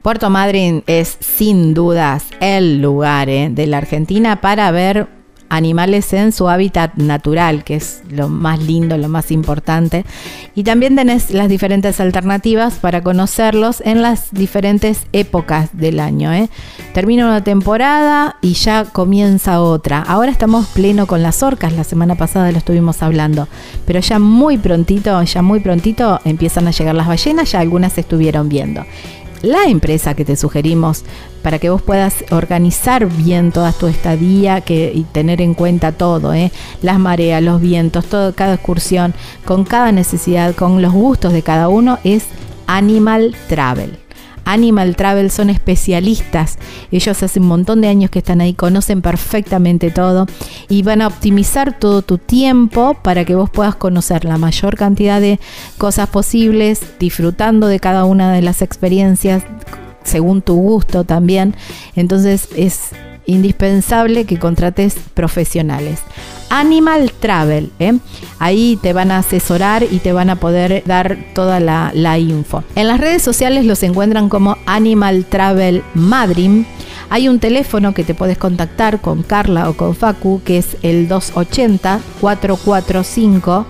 Puerto Madryn es sin dudas el lugar eh, de la Argentina para ver animales en su hábitat natural, que es lo más lindo, lo más importante. Y también tenés las diferentes alternativas para conocerlos en las diferentes épocas del año. eh. Termina una temporada y ya comienza otra. Ahora estamos pleno con las orcas, la semana pasada lo estuvimos hablando, pero ya muy prontito, ya muy prontito empiezan a llegar las ballenas, ya algunas estuvieron viendo la empresa que te sugerimos para que vos puedas organizar bien toda tu estadía que, y tener en cuenta todo, ¿eh? las mareas, los vientos, todo, cada excursión, con cada necesidad, con los gustos de cada uno, es Animal Travel. Animal Travel son especialistas. Ellos hace un montón de años que están ahí, conocen perfectamente todo y van a optimizar todo tu tiempo para que vos puedas conocer la mayor cantidad de cosas posibles, disfrutando de cada una de las experiencias según tu gusto también. Entonces es indispensable que contrates profesionales. Animal Travel, ¿eh? ahí te van a asesorar y te van a poder dar toda la, info. En las redes sociales los encuentran como Animal Travel Madrid. Hay un teléfono que te puedes contactar con Carla o con Facu, que es el 280 445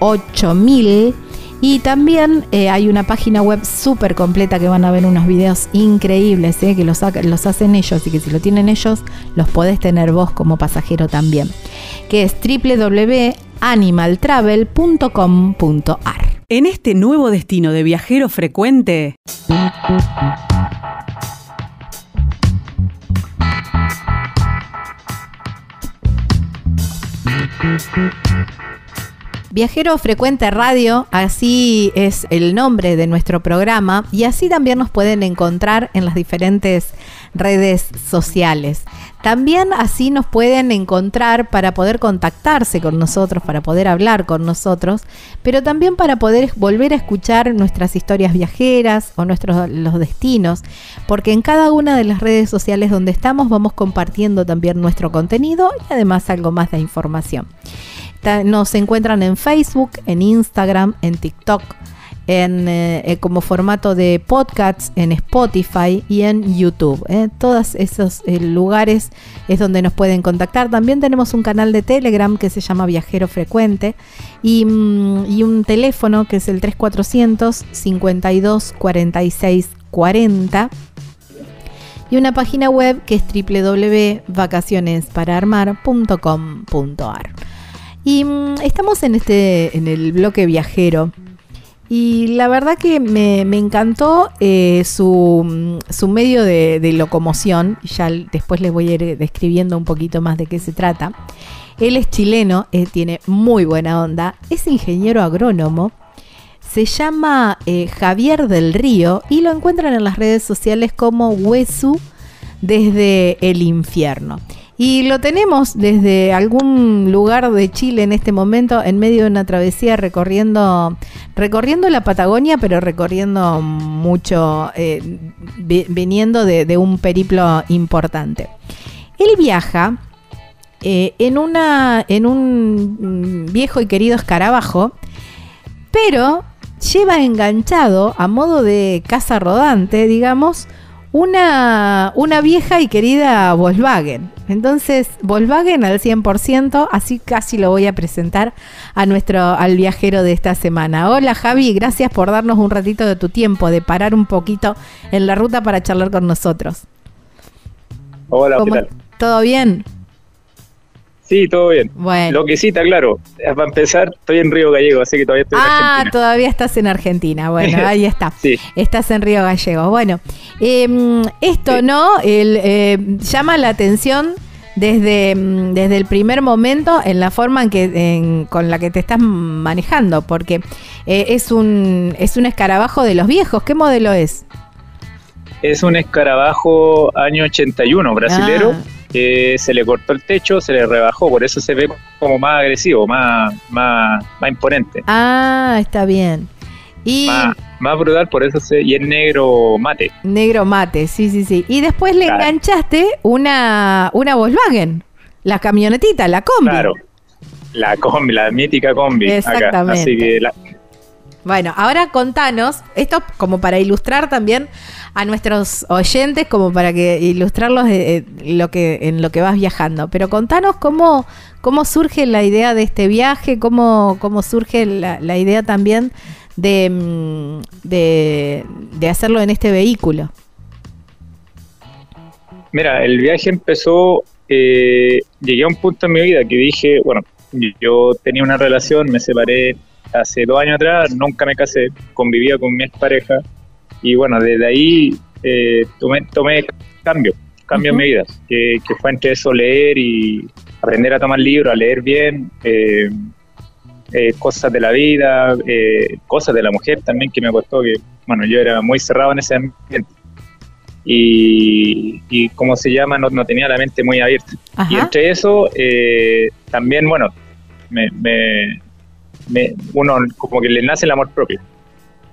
8000 y también eh, hay una página web súper completa que van a ver unos videos increíbles eh, que los, los hacen ellos y que si lo tienen ellos los podés tener vos como pasajero también, que es www.animaltravel.com.ar. En este nuevo destino de viajero frecuente, Viajero Frecuente Radio, así es el nombre de nuestro programa y así también nos pueden encontrar en las diferentes redes sociales. También así nos pueden encontrar para poder contactarse con nosotros, para poder hablar con nosotros, pero también para poder volver a escuchar nuestras historias viajeras o nuestros los destinos, porque en cada una de las redes sociales donde estamos vamos compartiendo también nuestro contenido y además algo más de información. Nos encuentran en Facebook, en Instagram, en TikTok, en, eh, eh, como formato de podcasts, en Spotify y en YouTube. ¿eh? Todos esos eh, lugares es donde nos pueden contactar. También tenemos un canal de Telegram que se llama Viajero Frecuente y, mm, y un teléfono que es el 3400 52 46 40 y una página web que es www.vacacionesparaarmar.com.ar. Y mm, estamos en este en el bloque viajero. Y la verdad que me, encantó eh, su, mm, su medio de, locomoción. Ya después les voy a ir describiendo un poquito más de qué se trata. Él es chileno, eh, tiene muy buena onda, es ingeniero agrónomo. Se llama eh, Javier del Río y lo encuentran en las redes sociales como Huesu desde el infierno. Y lo tenemos desde algún lugar de Chile en este momento, en medio de una travesía recorriendo, recorriendo la Patagonia, pero recorriendo mucho, eh, vi- viniendo de, de un periplo importante. Él viaja eh, en, una, en un mm, viejo y querido escarabajo, pero lleva enganchado a modo de casa rodante, digamos, una, una vieja y querida Volkswagen. Entonces, Volkswagen al 100%, así casi lo voy a presentar a nuestro al viajero de esta semana. Hola Javi, gracias por darnos un ratito de tu tiempo, de parar un poquito en la ruta para charlar con nosotros. Hola, ¿qué ¿Cómo- tal? ¿Todo bien? Sí, todo bien. Bueno. Lo que sí está claro, eh, para empezar, estoy en Río Gallego, así que todavía estoy en Ah, Argentina. todavía estás en Argentina. Bueno, ahí está. Sí. Estás en Río Gallegos. Bueno, em, esto, Sí. ¿no? El, eh, llama la atención desde, mm, desde el primer momento en la forma en que, en- con la que te estás manejando, porque eh, es, un, es un escarabajo de los viejos. ¿Qué modelo es? Es un escarabajo año 81, brasilero. Ah. Que se le cortó el techo, se le rebajó, por eso se ve como más agresivo, más, más, más imponente, Ah, está bien. Y más, más brutal, por eso se, y es negro mate. negro mate, sí, sí, sí. Y después le Claro. enganchaste una, una Volkswagen, la camionetita, la combi. Claro. La combi, la mítica combi. acá. Exactamente. Así que la- Bueno, ahora contanos, esto como para ilustrar también a nuestros oyentes, como para que ilustrarlos de, eh, lo que, en lo que vas viajando. Pero contanos cómo, cómo surge la idea de este viaje, cómo, cómo surge la, la idea también de, mm, de, de hacerlo en este vehículo. Mira, el viaje empezó, eh, llegué a un punto en mi vida que dije, bueno, yo tenía una relación, me separé hace dos años atrás, nunca me casé, convivía con mi expareja y bueno, desde ahí eh, tomé, tomé cambio, cambio Ujú. en mi vida, que, que fue entre eso leer y aprender a tomar libros, a leer bien, eh, eh, cosas de la vida, eh, cosas de la mujer también que me costó, que bueno, yo era muy cerrado en ese ambiente. Y, y ¿cómo se llama? No, no tenía la mente muy abierta. Y entre eso, eh, también, bueno, me, me- me- uno como que le nace el amor propio.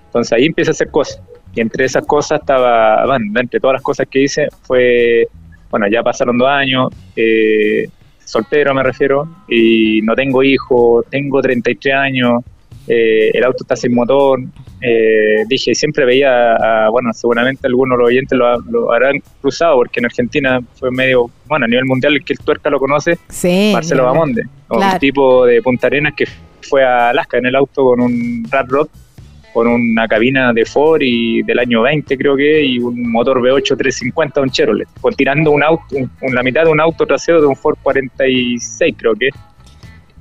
Entonces ahí empieza a hacer cosas. Y entre esas cosas estaba, bueno, entre todas las cosas que hice, fue, bueno, ya pasaron dos años, eh, soltero me refiero, y no tengo hijos, tengo 33 años, eh, el auto está sin motor. eh, dije, siempre veía, a- bueno, seguramente algunos de los oyentes lo, lo habrán cruzado, porque en Argentina fue medio, bueno, a nivel mundial, el que el tuerca lo conoce, Sí. Marcelo. Bamonde, o Claro. un tipo de Punta Arenas que fue a Alaska en el auto con un Rat Rod, con una cabina de Ford y del año 20 creo que, y un motor V8 350, un Chevrolet, con tirando un auto, un- la mitad de un auto trasero de un Ford 46 creo que.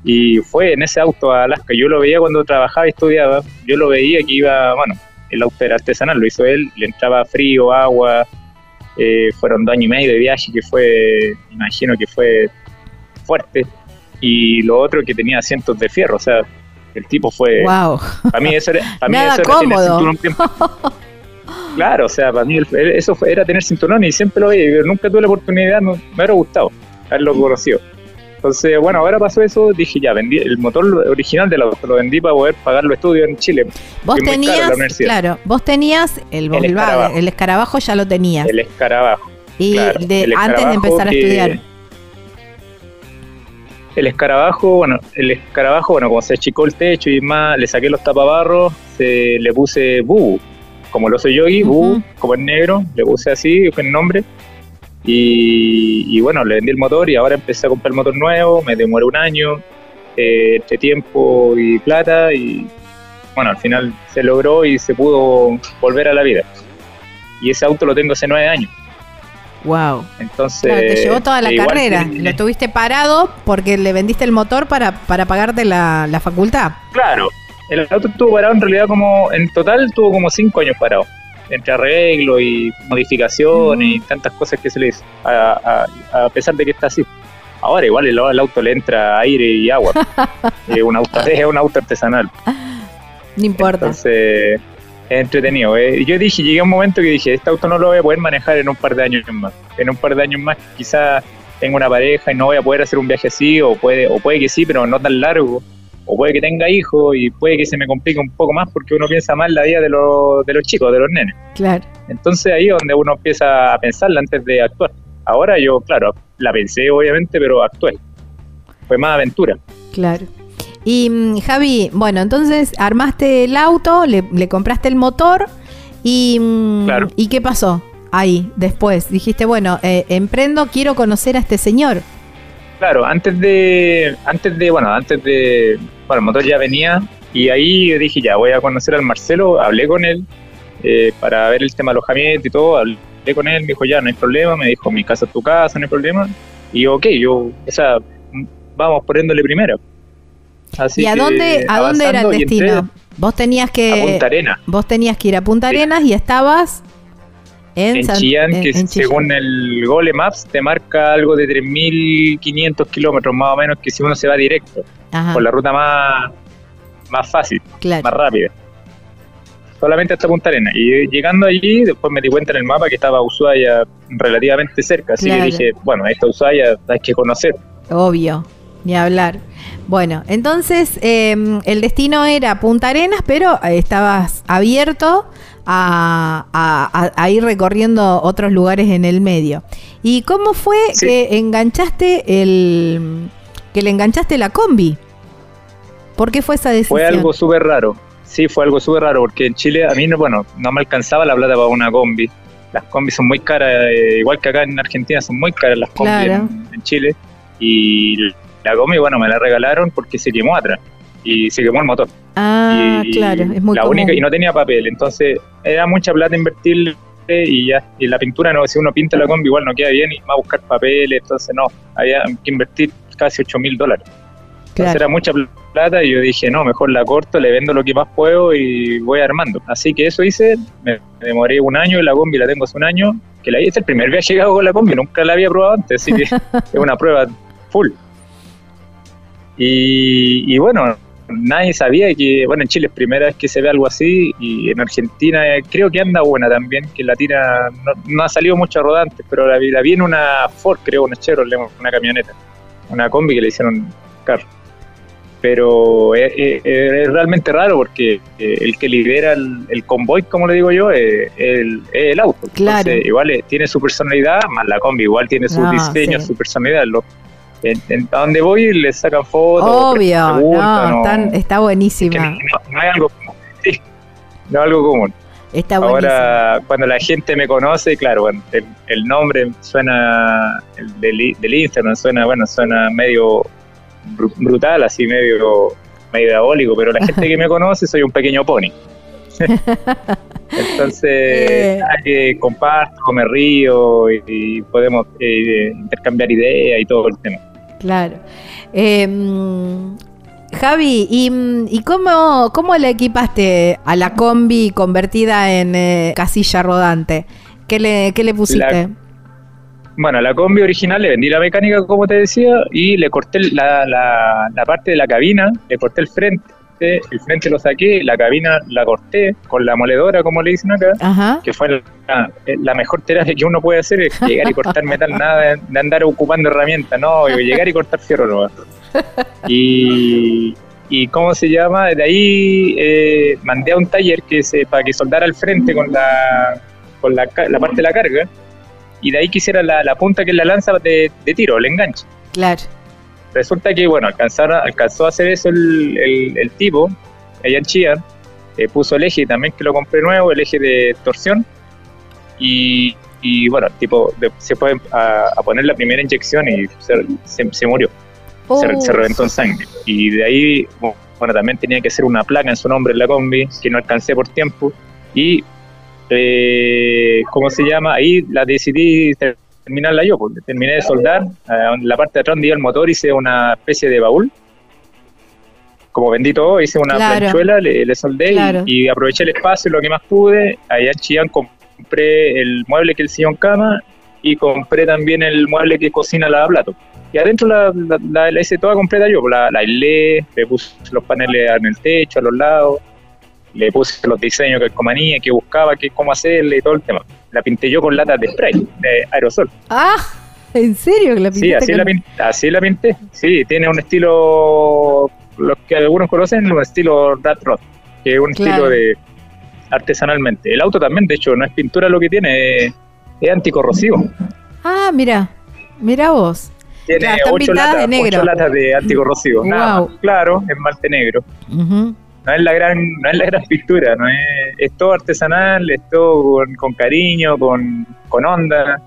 Y fue en ese auto a Alaska, yo lo veía cuando trabajaba y estudiaba, yo lo veía que iba, bueno, el auto era artesanal, lo hizo él, le entraba frío, agua, eh, fueron dos años y medio de viaje que fue, imagino que fue fuerte. Y lo otro que tenía asientos de fierro, o sea, el tipo fue... Wow. Para mí eso era, para mí Nada eso era cómodo. Claro, o sea, para mí el- eso fue- era tener cinturón y siempre lo veía, pero nunca tuve la oportunidad, no, me hubiera gustado haberlo conocido. Entonces, bueno, ahora pasó eso, dije ya, vendí el motor original del auto, lo vendí para poder pagar los estudios en Chile. Vos tenías, claro, vos tenías el Volkswagen, escarabajo. el escarabajo ya lo tenías. El escarabajo. y claro, de, antes de empezar a estudiar. El escarabajo, bueno, el escarabajo, bueno, como se achicó el techo y más, le saqué los tapabarros, se, le puse Bubu, como lo soy yogi, Ujú. Bubu, como es negro, le puse así, fue el nombre. Y, y bueno, le vendí el motor y ahora empecé a comprar el motor nuevo, me demoré un año, eh, entre tiempo y plata y bueno, al final se logró y se pudo volver a la vida. Y ese auto lo tengo hace nueve años. Wow. Entonces, Claro, te llevó toda la eh, carrera. tiene- Lo tuviste parado porque le vendiste el motor para, para pagarte la, la facultad. Claro, el auto estuvo parado en realidad como, en total tuvo como cinco años parado, entre arreglo y modificaciones y tantas cosas que se le hizo, a, a- a pesar de que está así. Ahora igual el, el auto le entra aire y agua, es un auto, es un auto artesanal, No importa. entonces es entretenido. eh. Yo dije, llegué a un momento que dije, este auto no lo voy a poder manejar en un par de años más, en un par de años más quizás tengo una pareja y no voy a poder hacer un viaje así, o puede, o puede que sí, pero no tan largo o puede que tenga hijos y puede que se me complique un poco más porque uno piensa más la vida de los, de los chicos, de los nenes. Claro. Entonces ahí es donde uno empieza a pensarla antes de actuar. Ahora yo, claro, la pensé obviamente, pero actué. Fue más aventura. Claro. Y mm, Javi, bueno, entonces armaste el auto, le, le compraste el motor y, mm, Claro. ¿y qué pasó ahí después? Dijiste, bueno, eh, emprendo, quiero conocer a este señor. Claro, antes de, antes de, bueno, antes de, bueno, el motor ya venía y ahí dije ya, voy a conocer al Marcelo, hablé con él eh, para ver el tema de alojamiento y todo, hablé con él, me dijo ya, no hay problema, me dijo mi casa es tu casa, no hay problema, y yo, ok, yo, o sea, vamos poniéndole primero. Así ¿Y a dónde, a dónde era el destino? Vos tenías A que Punta vos tenías que ir a Punta Sí. Arenas y estabas en, en San- Chillán, en- que en Chillán. según el Google Maps te marca algo de 3.500 kilómetros más o menos, que si uno se va directo, Ajá, por la ruta más, más fácil. claro. más rápida. Solamente hasta Punta Arena. Y llegando allí, después me di cuenta en el mapa que estaba Ushuaia relativamente cerca. Así Claro. que dije, bueno, esta Ushuaia hay que conocer. Obvio, ni hablar. Bueno, entonces eh, el destino era Punta Arenas, pero eh, estabas abierto a, a- a- a ir recorriendo otros lugares en el medio. ¿Y cómo fue Sí. que enganchaste el que le enganchaste la combi? ¿Por qué fue esa decisión? Fue algo súper raro. Sí, fue algo súper raro, porque en Chile a mí, no, bueno, no me alcanzaba la plata para una combi. Las combis son muy caras, eh, igual que acá en Argentina son muy caras las combis Claro. en, en Chile. Y la combi, bueno, me la regalaron porque se quemó atrás. Y se quemó el motor. Ah, y claro, es muy la común. única y no tenía papel entonces era mucha plata invertirle y ya y la pintura no si uno pinta la combi igual no queda bien y va a buscar papeles entonces no había que invertir casi 8 mil dólares entonces era mucha plata y yo dije no mejor la corto le vendo lo que más puedo y voy armando así que eso hice me, demoré un año y la combi la tengo hace un año que la hice el primer viaje que hago con la combi nunca la había probado antes así que es una prueba full y, y bueno nadie sabía que, bueno, en Chile es primera vez que se ve algo así y en Argentina eh, creo que anda buena también, que la tira, no, no ha salido mucho a rodantes, pero la, la vi en una Ford, creo, una Chevrolet, una camioneta, una combi que le hicieron carro. Pero es, es- es realmente raro porque eh, el que lidera el, el convoy, como le digo yo, es el, es el auto. Claro. Entonces, igual eh, tiene su personalidad, más la combi igual tiene su No, diseño, sí. su personalidad. Lo- en, en- a donde voy le sacan fotos. Obvio, preguntan, no, están- está que buenísima. no, no es algo común. Sí, no es algo común. Está buenísima. Ahora, cuando la gente me conoce, claro, bueno, el, el nombre suena, el del, del Instagram suena, bueno, suena medio bru- brutal, así medio, medio diabólico, pero la gente que me conoce soy un pequeño pony. Entonces, Eh. que comparto, me río y, y podemos eh, intercambiar ideas y todo el tema. Claro. Mm, Javi, ¿y, cómo, cómo le equipaste a la combi convertida en eh, casilla rodante? ¿Qué le, qué le pusiste? Bueno, la combi original le vendí la mecánica, como te decía, y le corté la, la, la parte de la cabina, le corté el frente, el frente lo saqué, la cabina la corté con la moledora, como le dicen acá, Ajá. que fue la, la mejor terapia que uno puede hacer, es llegar y cortar metal, nada de, andar ocupando herramientas, no, llegar y cortar fierro no. Y, y ¿cómo se llama? De ahí eh, mandé a un taller que se, para que soldara al frente con la, con la, parte de la carga, y de ahí quisiera la, la punta que es la lanza de, de tiro, el enganche. Claro. Resulta que, bueno, alcanzaron, alcanzó a hacer eso el, el- el tipo, allá en Chía, eh, puso el eje también que lo compré nuevo, el eje de torsión, y, y, bueno, el tipo de- se fue a, a poner la primera inyección y se, se- se murió, se, Uh, se reventó en sangre. Y de ahí, bueno, también tenía que hacer una placa en su nombre en la combi, que no alcancé por tiempo, y, eh, ¿cómo se llama? Ahí la decidí terminarla yo, terminé de soldar, eh, en la parte de atrás donde iba el motor hice una especie de baúl, como vendí todo, hice una Claro. planchuela, le, le soldé y- Claro. y, aproveché el espacio lo que más pude, allá en Chillán compré el mueble que el sillón cama y compré también el mueble que cocina la plato. Y adentro la, la, la- la hice toda completa yo, la, la aislé, le puse los paneles en el techo, a los lados, le puse los diseños que comanía, que buscaba, que cómo hacerle y todo el tema. La pinté yo con latas de spray, de aerosol. Ah, ¿en serio que la Sí, así con- la, pinté, así la pinté. Sí, tiene un estilo, los que algunos conocen, un estilo Rat Rod, que es un Claro. estilo de artesanalmente. El auto también, de hecho, no es pintura lo que tiene, es, anticorrosivo. Ah, mira, mira vos. Tiene ocho latas, de negro. ocho latas de anticorrosivo. Nada Wow. más. Claro, es malte negro. Ujú. No es la gran, no es la gran pintura, no es, es todo artesanal, es todo con, con cariño, con, con onda.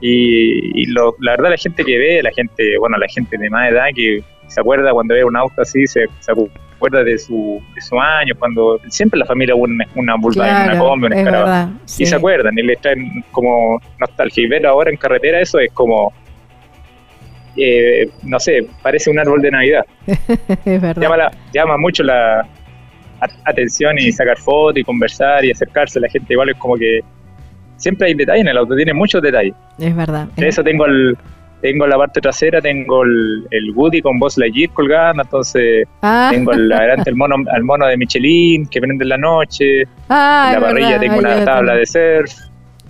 Y, y lo- la verdad la gente que ve, la gente, bueno, la gente de más edad que se acuerda cuando ve un auto así, se, se acuerda de su, de su año, cuando siempre la familia una, una Volkswagen, una Claro, combi, una es Escarabajo. verdad. Y sí. se acuerdan, y les traen como nostalgia. Y ver ahora en carretera eso es como, eh, no sé, parece un árbol de Navidad. es verdad. Llama, la- llama mucho la a- atención y sacar fotos y conversar y acercarse. La gente igual es como que siempre hay detalles en el auto, tiene muchos detalles. Es verdad. De eso tengo el... Tengo la parte trasera, tengo el, el Woody con voz Lightyear colgando, entonces Ah, tengo el, adelante el mono, al mono de Michelin que prende en la noche, ah, en la parrilla verdad, tengo una tabla de surf.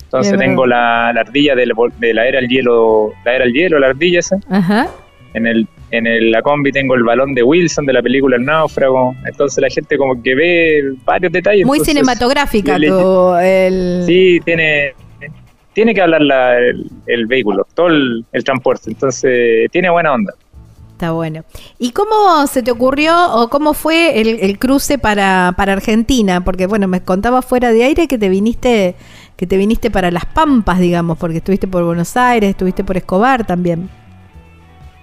Entonces Es tengo la, la ardilla del vol- de la era al hielo, la era al hielo, la ardilla esa. Ajá. En el en el, la combi tengo el balón de Wilson de la película El náufrago. Entonces la gente como que ve varios detalles. Muy entonces, cinematográfica le- el... Sí, tiene tiene que hablar la- el, el vehículo, todo el, el transporte. Entonces tiene buena onda. Está bueno. ¿Y cómo se te ocurrió o cómo fue el, el cruce para, para Argentina? Porque bueno, me contaba fuera de aire que te viniste que te viniste para las Pampas, digamos, porque estuviste por Buenos Aires, estuviste por Escobar también.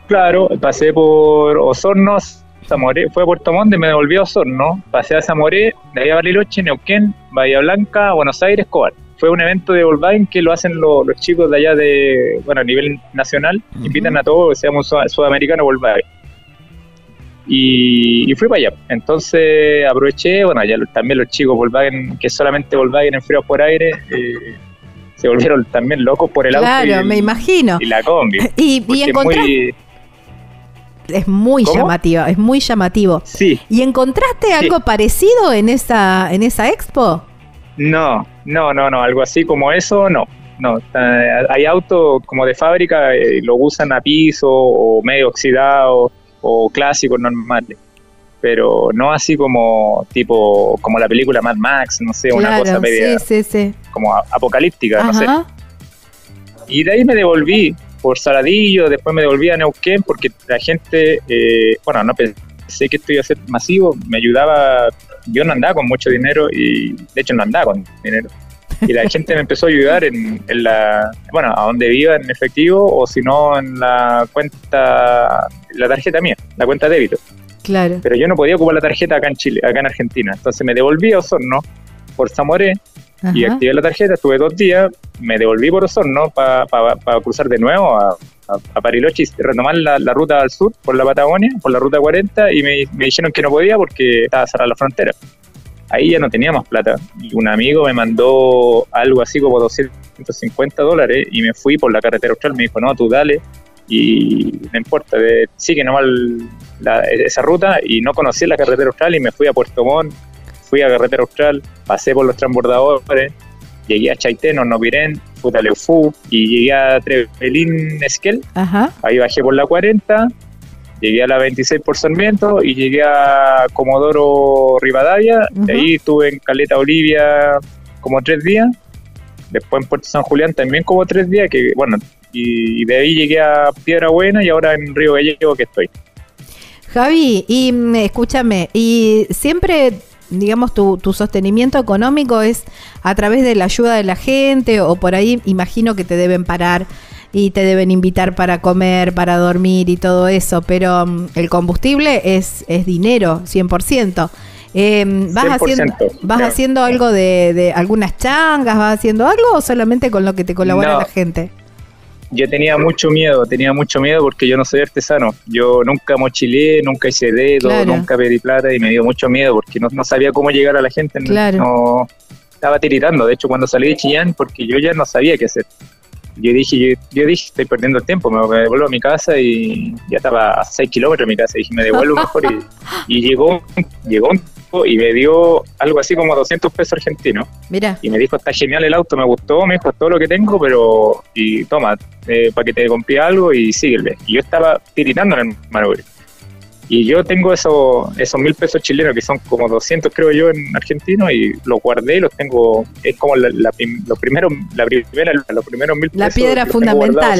Claro, pasé por Osorno, Zamoré, fue a Puerto Montt y me devolví a Osorno, pasé a Zamoré, de ahí a Bariloche, Neuquén, Bahía Blanca, Buenos Aires, Escobar. Fue un evento de Volkswagen que lo hacen lo- los chicos de allá de, bueno, a nivel nacional, Ujú. invitan a todos, seamos sud- sudamericano Volkswagen. Y, y fui para allá. Entonces aproveché, bueno, allá lo- también los chicos Volkswagen, que solamente Volkswagen enfriados por aire, eh, se volvieron también locos por el auto y, claro, me imagino. y la combi. Y, y Porque es muy- es muy ¿Cómo? llamativo, es muy llamativo. Sí, ¿Y encontraste algo parecido en esa, en esa expo? no, no, no, no, algo así como eso, no. No, hay autos como de fábrica, eh, lo usan a piso o medio oxidado o clásicos normales, pero no así como tipo como la película Mad Max, no sé, una cosa media sí, sí, sí. como a- apocalíptica, no sé. Y de ahí me devolví por Saladillo, después me devolví a Neuquén porque la gente, eh, bueno, no pensé que esto iba a ser masivo, me ayudaba, yo no andaba con mucho dinero y de hecho no andaba con dinero. Y la gente me empezó a ayudar en, en la, bueno, a donde viva en efectivo o si no en la cuenta, la tarjeta mía, la cuenta débito. Claro. Pero yo no podía ocupar la tarjeta acá en Chile, acá en Argentina. Entonces me devolví a Osorno por Zamoré y activé la tarjeta, estuve dos días, me devolví por Osorno para cruzar de nuevo a, a, Bariloche y retomar la, ruta al sur por la Patagonia, por la ruta 40 y me, dijeron que no podía porque estaba cerrada la frontera. Ahí ya no tenía más plata. Y un amigo me mandó algo así como 250 dólares y me fui por la carretera austral, me dijo, no, tú dale y no importa, sigue nomás la- esa ruta. Y no conocí la carretera austral y me fui a Puerto Montt, fui a carretera austral, pasé por los transbordadores, llegué a Chaitén, Hornopirén, fui a Leufú y llegué a Trevelín Esquel, Ajá. ahí bajé por la 40, llegué a la 26 por Sarmiento y llegué a Comodoro Rivadavia, ahí estuve en Caleta Olivia como tres días, después en Puerto San Julián también como tres días, que bueno, y de ahí llegué a Piedra Buena y ahora en Río Gallego que estoy. Javi, y mm, escúchame, y siempre, digamos, tu, tu sostenimiento económico es a través de la ayuda de la gente o por ahí imagino que te deben parar y te deben invitar para comer, para dormir y todo eso, pero mm, el combustible es, es dinero, 100%. Eh, ¿Vas, 100%, haciendo, ¿Vas claro. haciendo algo de, de algunas changas? ¿Vas haciendo algo o solamente con lo que te colabora No. la gente? Yo tenía mucho miedo, tenía mucho miedo porque yo no soy artesano. Yo nunca mochilé, nunca hice dedo, Claro. nunca pedí plata y me dio mucho miedo porque no, no sabía cómo llegar a la gente. no- Claro. No, estaba tiritando. De hecho, cuando salí de Chillán, porque yo ya no sabía qué hacer. Yo dije, yo, yo dije, estoy perdiendo el tiempo, me devuelvo a mi casa y ya estaba a 6 kilómetros de mi casa. Y dije, me devuelvo mejor. Y, y llegó, llegó un y me dio algo así como 200 pesos argentinos Mira, y me dijo, está genial el auto, me gustó, me dijo, todo lo que tengo, pero, y toma, eh, para que te compré algo y síguele. Y yo estaba tiritando en el manubrio. Y yo tengo esos, esos mil pesos chilenos, que son como 200 creo yo en argentino, y los guardé y los tengo, es como la, la los primeros, la primera, los primeros mil la pesos. piedra tengo guardados fundamental.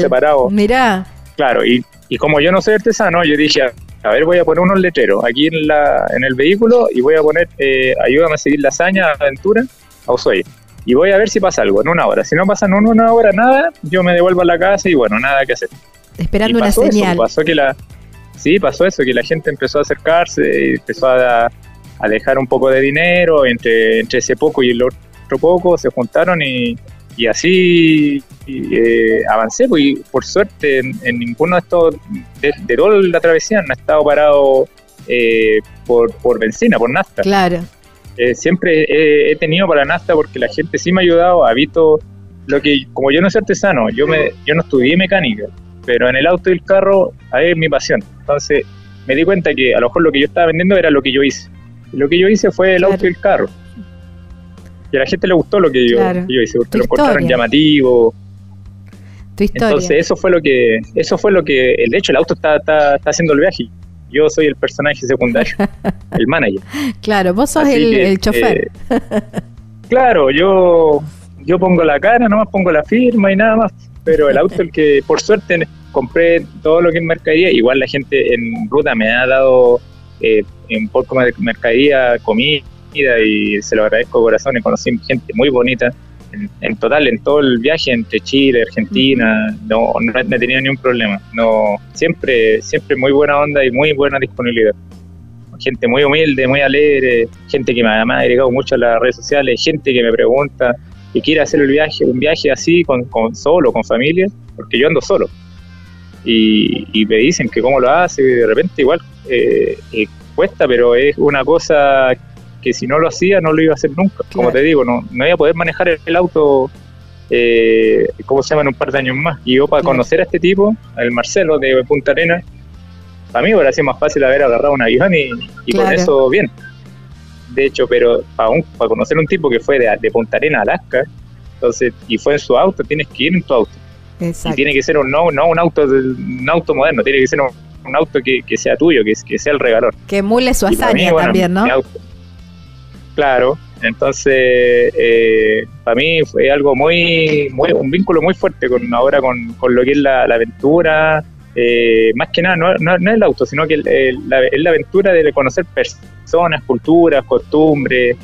Mira, Claro, y, y como yo no soy artesano, yo dije, a ver, voy a poner unos letreros aquí en, la, en el vehículo y voy a poner, eh, ayúdame a seguir la hazaña, aventura, a Ushuaia. Y voy a ver si pasa algo en una hora. Si no pasa en una hora nada, yo me devuelvo a la casa y bueno, nada que hacer. esperando y una pasó señal. Eso, pasó que la, sí, pasó eso, que la gente empezó a acercarse, y empezó a, a dejar un poco de dinero, entre, entre ese poco y el otro poco se juntaron y, y así eh, avancé, pues, y por suerte en, en ninguno de estos, de, de toda la travesía no he estado parado eh, por, por benzina, por nafta. Claro. Eh, siempre he, he tenido para nafta porque la gente sí me ha ayudado, ha visto lo que, como yo no soy artesano, yo me, yo no estudié mecánica, pero en el auto y el carro ahí es mi pasión. Entonces me di cuenta que a lo mejor lo que yo estaba vendiendo era lo que yo hice. Lo que yo hice fue el Claro. auto y el carro. Y a la gente le gustó lo que yo, Claro. que yo hice, porque lo encontraron llamativo. Tu historia. Entonces eso fue lo que, eso fue lo que, de hecho el auto está, está, está haciendo el viaje. Yo soy el personaje secundario, el manager. claro, vos sos Así el, que, el chofer. eh, claro, yo, yo pongo la cara, nomás pongo la firma y nada más. Pero el auto, el que por suerte compré todo lo que es mercadería, igual la gente en ruta me ha dado eh, un poco de mercadería, comida y se lo agradezco de corazón. Y conocí gente muy bonita. En, en total, en todo el viaje entre Chile, Argentina, no, no he tenido ni un problema. No, siempre, siempre muy buena onda y muy buena disponibilidad gente muy humilde, muy alegre, gente que me ha me ha agregado mucho a las redes sociales, gente que me pregunta que quiere hacer el viaje, un viaje así, con, con solo, con familia, porque yo ando solo. Y, y me dicen que cómo lo hace, y de repente igual eh, eh, cuesta, pero es una cosa que si no lo hacía no lo iba a hacer nunca. Como te digo, no, no iba a poder manejar el auto, eh, ¿cómo se llama?, en un par de años más. Y yo para Claro. conocer a este tipo, al Marcelo de Punta Arenas, para mí hubiera sido más fácil haber agarrado un avión y, y con eso bien. De hecho, pero para, un, para conocer un tipo que fue de, de Punta Arena a Alaska, entonces, y fue en su auto, tienes que ir en tu auto. Y Exacto. tiene que ser un, no, no un auto un auto moderno, tiene que ser un, un auto que, que sea tuyo, que, que sea el regalón. Que emule su Y mí, hazaña bueno, también, ¿no? mi auto- Claro, entonces eh, para mí fue algo muy, muy, un vínculo muy fuerte con ahora con, con lo que es la, la aventura. eh, más que nada, no, no, no es el auto, sino que el- el- la, es la aventura de conocer personas, culturas, costumbres,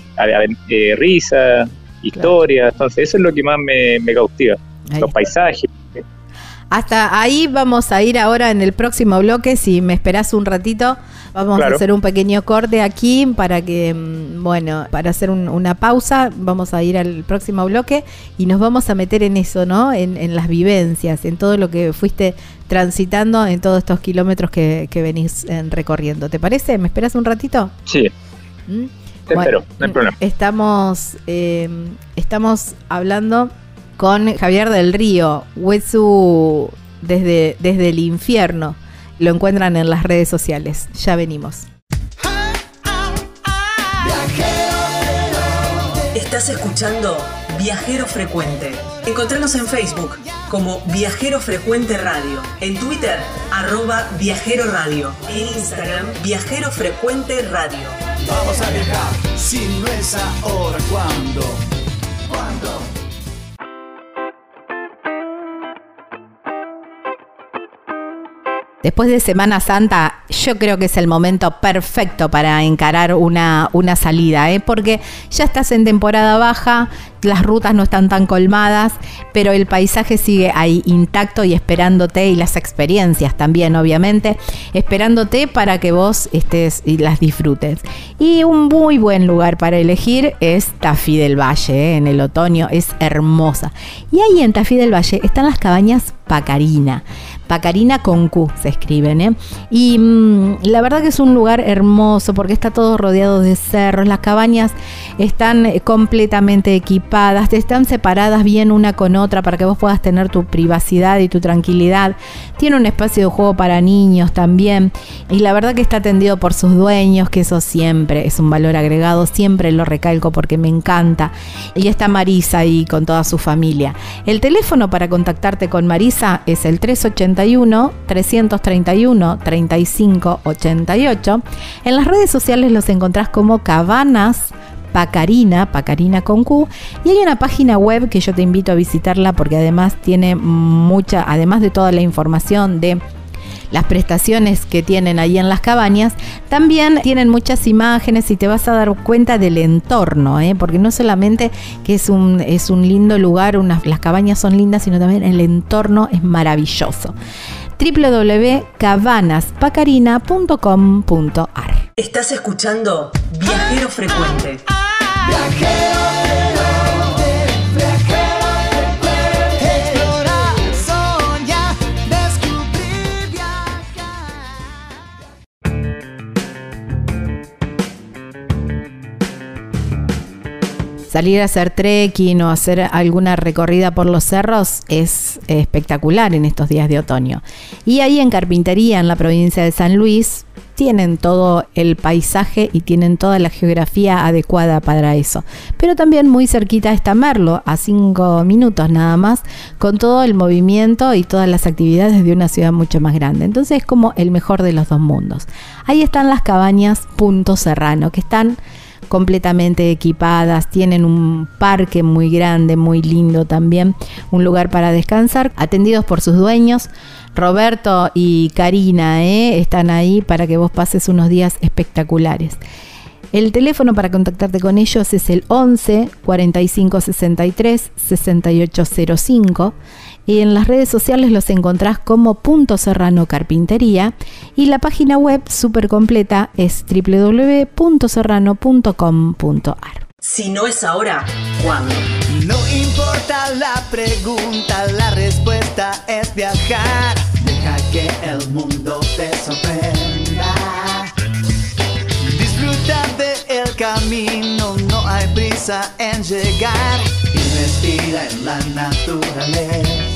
eh, risas, historias. Entonces, eso es lo que más me, me cautiva. Ahí Los está. paisajes. Hasta ahí vamos a ir ahora en el próximo bloque. Si me esperás un ratito, vamos a hacer un pequeño corte aquí para que, mm, bueno, para hacer un- una pausa. Vamos a ir al próximo bloque y nos vamos a meter en eso, ¿no? En, en las vivencias, en todo lo que fuiste transitando en todos estos kilómetros que, que venís eh, recorriendo. ¿Te parece? ¿Me esperás un ratito? Sí, ¿Mm? te Bueno, espero, no hay problema. Estamos, eh, estamos hablando con Javier del Río, Huesu desde, desde el infierno. Lo encuentran en las redes sociales. Ya venimos. Estás escuchando Viajero Frecuente. Encontranos en Facebook como Viajero Frecuente Radio, en Twitter arroba Viajero Radio, en Instagram Viajero Frecuente Radio. Vamos a viajar, si no es ahora, ¿cuándo? ¿Cuándo? Después de Semana Santa, yo creo que es el momento perfecto para encarar una, una salida, ¿eh? porque ya estás en temporada baja, las rutas no están tan colmadas, pero el paisaje sigue ahí intacto y esperándote, y las experiencias también, obviamente, esperándote para que vos estés y las disfrutes. Y un muy buen lugar para elegir es Tafí del Valle, ¿eh? en el otoño, es hermosa. Y ahí en Tafí del Valle están las cabañas Pacarina. Pacarina con Q se escriben, ¿eh? Y mm, la verdad que es un lugar hermoso porque está todo rodeado de cerros, las cabañas están eh, completamente equipadas, están separadas bien una con otra para que vos puedas tener tu privacidad y tu tranquilidad. Tiene un espacio de juego para niños también y la verdad que está atendido por sus dueños, que eso siempre es un valor agregado, siempre lo recalco porque me encanta. Y está Marisa ahí con toda su familia. El teléfono para contactarte con Marisa es el 381-331-3588. En las redes sociales los encontrás como Cabanas Pacarina, Pacarina con Q, y hay una página web que yo te invito a visitarla porque además tiene mucha, además de toda la información de las prestaciones que tienen ahí en las cabañas, también tienen muchas imágenes y te vas a dar cuenta del entorno, ¿eh? porque no solamente que es un, es un lindo lugar, unas, las cabañas son lindas, sino también el entorno es maravilloso. www.cabanaspacarina.com.ar Estás escuchando Viajero Frecuente. Explorar, Salir a hacer trekking o hacer alguna recorrida por los cerros es espectacular en estos días de otoño. Y ahí en Carpintería, en la provincia de San Luis, tienen todo el paisaje y tienen toda la geografía adecuada para eso. Pero también muy cerquita está Merlo, a cinco minutos nada más, con todo el movimiento y todas las actividades de una ciudad mucho más grande. Entonces es como el mejor de los dos mundos. Ahí están las cabañas Punto Serrano, que están completamente equipadas, tienen un parque muy grande, muy lindo también, un lugar para descansar, atendidos por sus dueños. Roberto y Karina ¿eh? están ahí para que vos pases unos días espectaculares. El teléfono para contactarte con ellos es el 11 45 63 6805 y en las redes sociales los encontrás como Punto Serrano Carpintería y la página web súper completa es www.serrano.com.ar. Si no es ahora, ¿cuándo? No importa la pregunta, la respuesta es viajar. Deja que el mundo te sorprenda. Disfruta del camino, no hay prisa en llegar. Y respira en la naturaleza.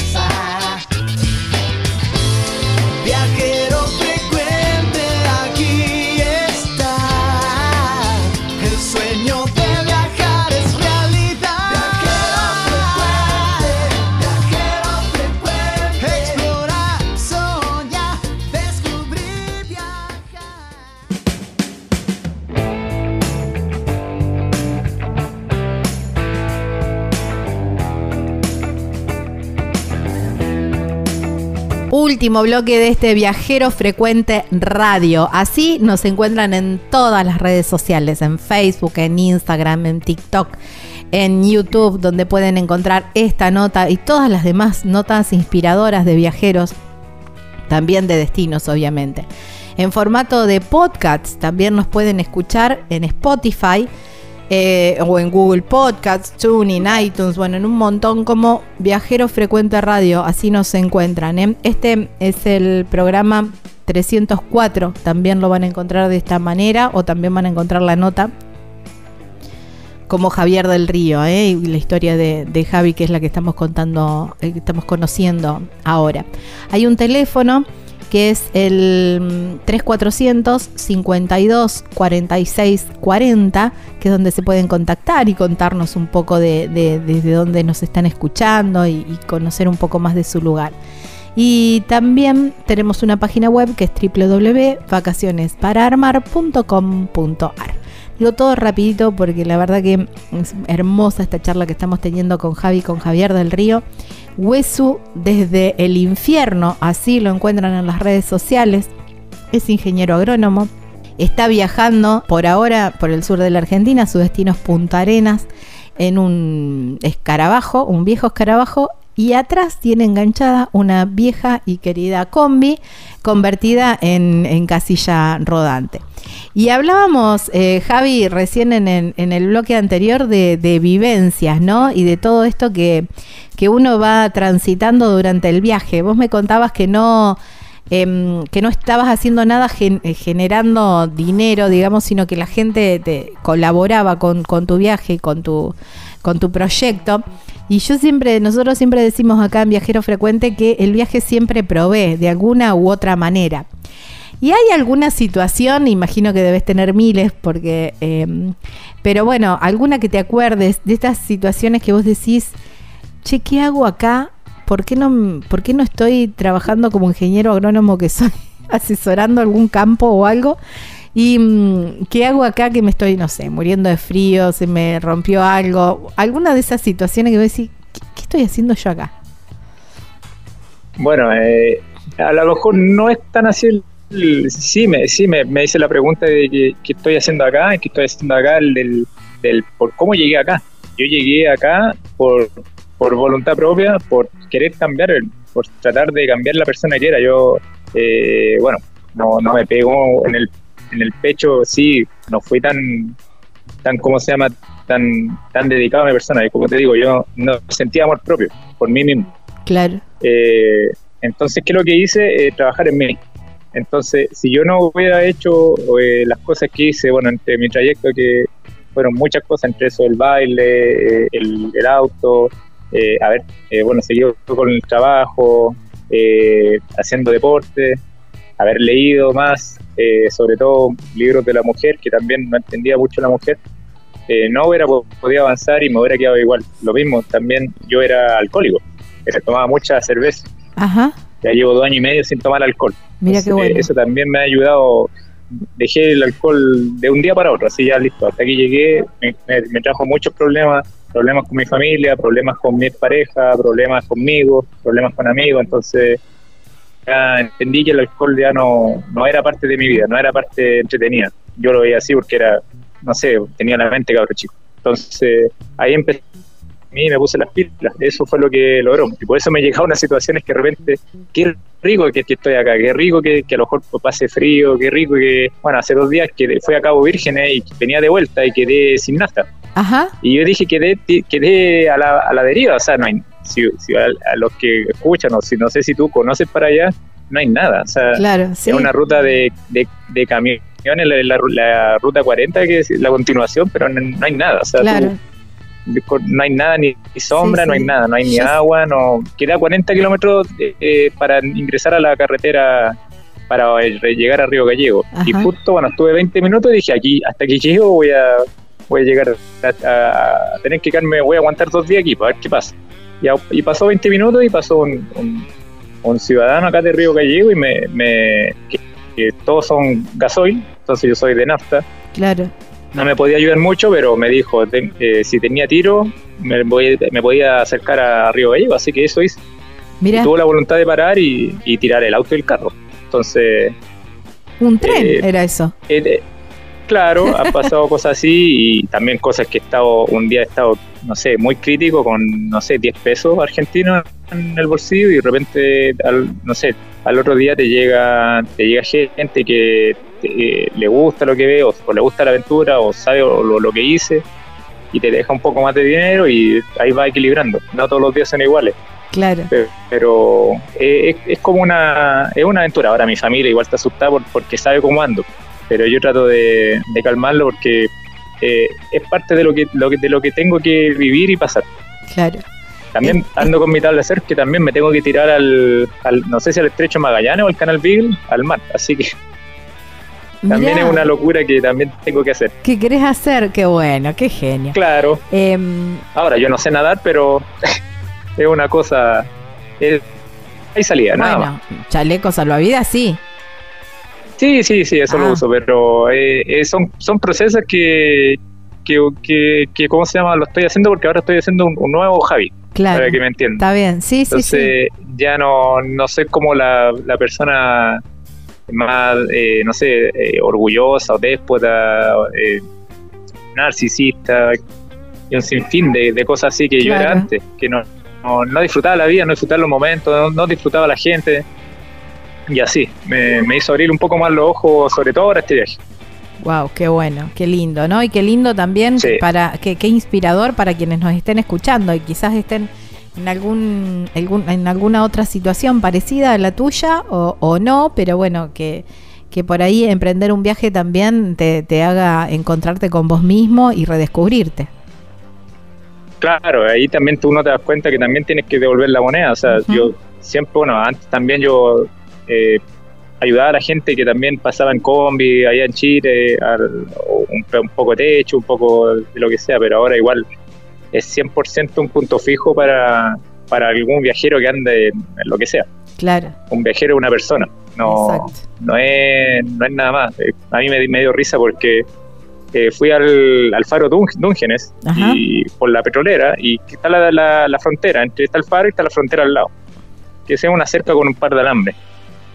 Último bloque de este viajero frecuente radio. Así nos encuentran en todas las redes sociales, en Facebook, en Instagram, en TikTok, en YouTube, donde pueden encontrar esta nota y todas las demás notas inspiradoras de viajeros, también de destinos, obviamente. En formato de podcast también nos pueden escuchar en Spotify eh, o en Google Podcasts, TuneIn, iTunes, bueno, en un montón como Viajero Frecuente Radio, así nos encuentran. ¿eh? Este es el programa 304, también lo van a encontrar de esta manera o también van a encontrar la nota como Javier del Río, ¿eh? y la historia de, de, Javi, que es la que estamos contando, que estamos conociendo ahora. Hay un teléfono que es el 3400 52 46 40, que es donde se pueden contactar y contarnos un poco de, desde dónde nos están escuchando y, y, conocer un poco más de su lugar. Y también tenemos una página web que es www.vacacionesparaarmar.com.ar. Digo todo rapidito porque la verdad que es hermosa esta charla que estamos teniendo con Javi, con Javier del Río. Huesu desde el infierno, así lo encuentran en las redes sociales. Es ingeniero agrónomo. Está viajando por ahora por el sur de la Argentina, su destino es Punta Arenas, en un escarabajo, un viejo escarabajo, y atrás tiene enganchada una vieja y querida combi convertida en, en casilla rodante. Y hablábamos, eh, Javi, recién en, en, el bloque anterior de, de, vivencias, ¿no? Y de todo esto que, que uno va transitando durante el viaje. Vos me contabas que no... Eh, que no estabas haciendo nada gen generando dinero, digamos, sino que la gente te colaboraba con, tu viaje, con tu, con tu proyecto. Y yo siempre, nosotros siempre decimos acá en Viajero Frecuente que el viaje siempre provee de alguna u otra manera. ¿Y hay alguna situación, imagino que debes tener miles, porque, eh, pero bueno, alguna que te acuerdes de estas situaciones que vos decís, che, ¿qué hago acá? ¿Por qué no, por qué no estoy trabajando como ingeniero agrónomo que soy, asesorando algún campo o algo? ¿Y mmm, qué hago acá que me estoy, no sé, muriendo de frío, se me rompió algo? ¿Alguna de esas situaciones que vos decís, ¿qué, qué estoy haciendo yo acá? Bueno, eh, a lo mejor no es tan así sí me sí me, me hice la pregunta de qué, qué estoy haciendo acá, qué estoy haciendo acá, el del, del, por cómo llegué acá. Yo llegué acá por, por voluntad propia, por querer cambiar, por tratar de cambiar la persona que era. Yo, eh, bueno, no, no me pegó en el, en el pecho, sí, no fui tan, tan, ¿cómo se llama? Tan, tan dedicado a mi persona. Y como te digo, yo no sentía amor propio por mí mismo. Claro. Eh, entonces, ¿qué es lo que hice? Eh, trabajar en mí. Entonces, si yo no hubiera hecho eh, las cosas que hice, bueno, entre mi trayecto, que fueron muchas cosas, entre eso el baile, eh, el, el, auto, eh, a ver, bueno, seguí con el trabajo, haciendo deporte, haber leído más, sobre todo libros de la mujer, que también no entendía mucho la mujer, no hubiera podido avanzar y me hubiera quedado igual. Lo mismo, también yo era alcohólico, tomaba mucha cerveza. Ajá. Ya llevo dos años y medio sin tomar alcohol. Mira qué bueno. Eso también me ha ayudado. Dejé el alcohol de un día para otro, así ya listo. Hasta aquí llegué, me, me, me trajo muchos problemas, problemas con mi familia, problemas con mi pareja, problemas conmigo, problemas con amigos. Entonces ya entendí que el alcohol ya no, no era parte de mi vida, no era parte entretenida. Yo lo veía así porque era, no sé, tenía la mente cabrón chico. Entonces ahí empecé mí me puse las pilas. Eso fue lo que logró. Y por eso me llegaron unas situaciones que de repente, qué rico que, que estoy acá, qué rico que, que, a lo mejor pase frío, qué rico que, bueno, hace dos días que fui a Cabo Virgen y venía de vuelta y quedé sin nafta. Ajá. Y yo dije, quedé, quedé a, la, a la deriva, o sea, no hay, si, si a, a, los que escuchan, o si no sé si tú conoces para allá, no hay nada. O sea, claro, sí. es una ruta de, de, de camiones, la, la, la, ruta 40, que es la continuación, pero no, no hay nada. O sea, claro. tú, no hay nada, ni, sombra, sí, sí. no hay nada, no hay ni agua, no queda 40 kilómetros eh, para ingresar a la carretera para llegar a Río Gallego. Ajá. Y justo, bueno, estuve 20 minutos y dije, aquí hasta que llego voy a voy a llegar a, a, a tener que quedarme, voy a aguantar dos días aquí para ver qué pasa. Y, y pasó 20 minutos y pasó un, un, un, ciudadano acá de Río Gallego y me... me que, que todos son gasoil, entonces yo soy de nafta. Claro no me podía ayudar mucho, pero me dijo eh, si tenía tiro, me, voy, me, podía acercar a Río Gallego, así que eso hice. Mira, tuvo la voluntad de parar y, y tirar el auto y el carro. Entonces, un tren eh, era eso. eh, claro, han pasado cosas así y también cosas que he estado, un día he estado, no sé, muy crítico con, no sé, 10 pesos argentinos en el bolsillo y de repente, al, no sé, al otro día te llega, te llega gente que te- eh, le gusta lo que ve o, o le gusta la aventura o sabe o lo, lo que hice y te deja un poco más de dinero y ahí va equilibrando. No todos los días son iguales Claro. pero, pero es, es como una es una aventura. Ahora mi familia igual está asustada por- porque sabe cómo ando, pero yo trato de, de calmarlo porque eh, es parte de lo que, lo que de lo que tengo que vivir y pasar. Claro. También ando con mi tabla de surf que también me tengo que tirar al, al no sé si al estrecho Magallanes o al canal Beagle, al mar, así que también Mirá, es una locura que también tengo que hacer. ¿Qué querés hacer? Qué bueno, qué genio. Claro, Em, ahora yo no sé nadar, pero es una cosa es, hay salida, nada más. bueno, chaleco salvavidas, sí. Sí, sí, sí, eso Ah. lo uso, pero eh, eh, son, son procesos que, que, que, que, ¿cómo se llama? Lo estoy haciendo porque ahora estoy haciendo un, un nuevo Javi, Claro. para que me entiendan. Está bien, sí, sí, sí. Entonces ya no, no soy como la, la persona más, eh, no sé, eh, orgullosa o déspota, eh, narcisista, y un sinfín de, de cosas así que yo era Claro. antes, que no, no, no disfrutaba la vida, no disfrutaba los momentos, no, no disfrutaba la gente. Y así, me, me hizo abrir un poco más los ojos, sobre todo ahora este viaje. Wow, qué bueno, qué lindo, ¿no? Y qué lindo también Sí. para, qué, qué inspirador para quienes nos estén escuchando y quizás estén en algún, algún- en alguna otra situación parecida a la tuya o, o no, pero bueno, que, que por ahí emprender un viaje también te, te haga encontrarte con vos mismo y redescubrirte. Claro, ahí también tú no te das cuenta que también tienes que devolver la moneda. O sea, yo siempre, bueno, antes también yo eh, ayudaba a la gente que también pasaba en combi allá en Chile, al- un, un poco de techo, un poco de lo que sea, pero ahora igual es 100% un punto fijo para, para algún viajero que ande en, en lo que sea. Claro, Un viajero es una persona, no, no, es, no es nada más. Eh, A mí me, me dio risa porque eh, fui al, al faro Dúngenes Ajá. y por la petrolera y está la, la, la frontera, entre está el faro y está la frontera al lado, que sea una cerca con un par de alambres.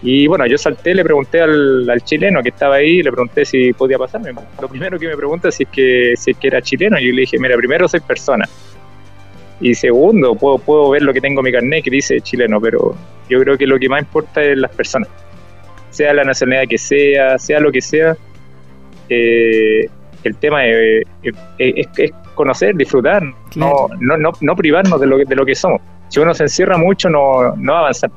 Y bueno, yo salté, le pregunté al, al chileno que estaba ahí, le pregunté si podía pasarme. Lo primero que me pregunta si es que, si es que era chileno, y yo le dije, mira, primero soy persona. Y segundo, puedo, puedo ver lo que tengo en mi carnet que dice chileno, pero yo creo que lo que más importa es las personas. Sea la nacionalidad que sea, sea lo que sea, eh, el tema es, es- es- es conocer, disfrutar, Claro. no, no, no, no privarnos de lo, que- de lo que somos. Si uno se encierra mucho, no, no va a avanzar.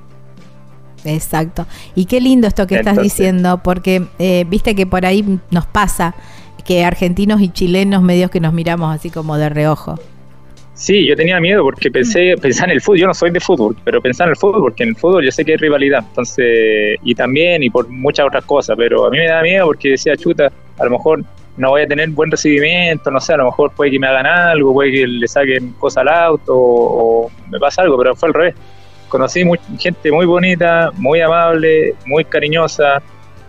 Exacto. Y qué lindo esto que estás diciendo, porque eh, viste que por ahí nos pasa que argentinos y chilenos medios que nos miramos así como de reojo. Sí, yo tenía miedo porque pensé, pensaba en el fútbol, yo no soy de fútbol, pero pensaba en el fútbol porque en el fútbol yo sé que hay rivalidad, entonces, y también, y por muchas otras cosas, pero a mí me da miedo porque decía, chuta, a lo mejor no voy a tener buen recibimiento, no sé, a lo mejor puede que me hagan algo, puede que le saquen cosas al auto o, o me pasa algo, pero fue al revés. Conocí mu- gente muy bonita, muy amable, muy cariñosa,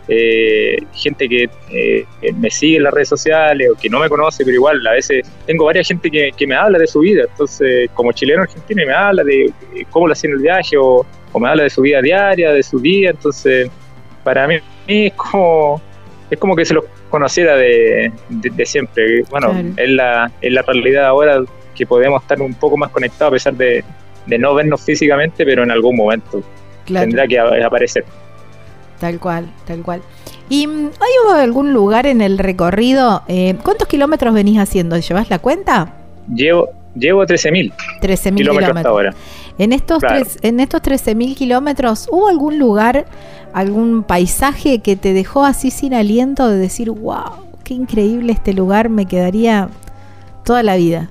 eh, gente que eh, que me sigue en las redes sociales o que no me conoce, pero igual a veces tengo varias gente que, que me habla de su vida, entonces como chileno argentino y me habla de, de cómo lo hacía en el viaje o, o me habla de su vida diaria, de su día, entonces para mí es como es como que se los conociera de, de- de siempre. Bueno, Claro. es, la, es la realidad ahora que podemos estar un poco más conectados a pesar de, de no vernos físicamente, pero en algún momento Claro, tendrá que aparecer. tal cual, tal cual. ¿Y hay algún lugar en el recorrido? eh, ¿Cuántos kilómetros venís haciendo? ¿Llevas la cuenta? Llevo, llevo 13.000 13.000 kilómetros kilómetros. hasta ahora. En estos, Claro. tres, en estos 13.000 kilómetros, ¿hubo algún lugar, algún paisaje que te dejó así sin aliento de decir, wow, qué increíble este lugar, me quedaría toda la vida?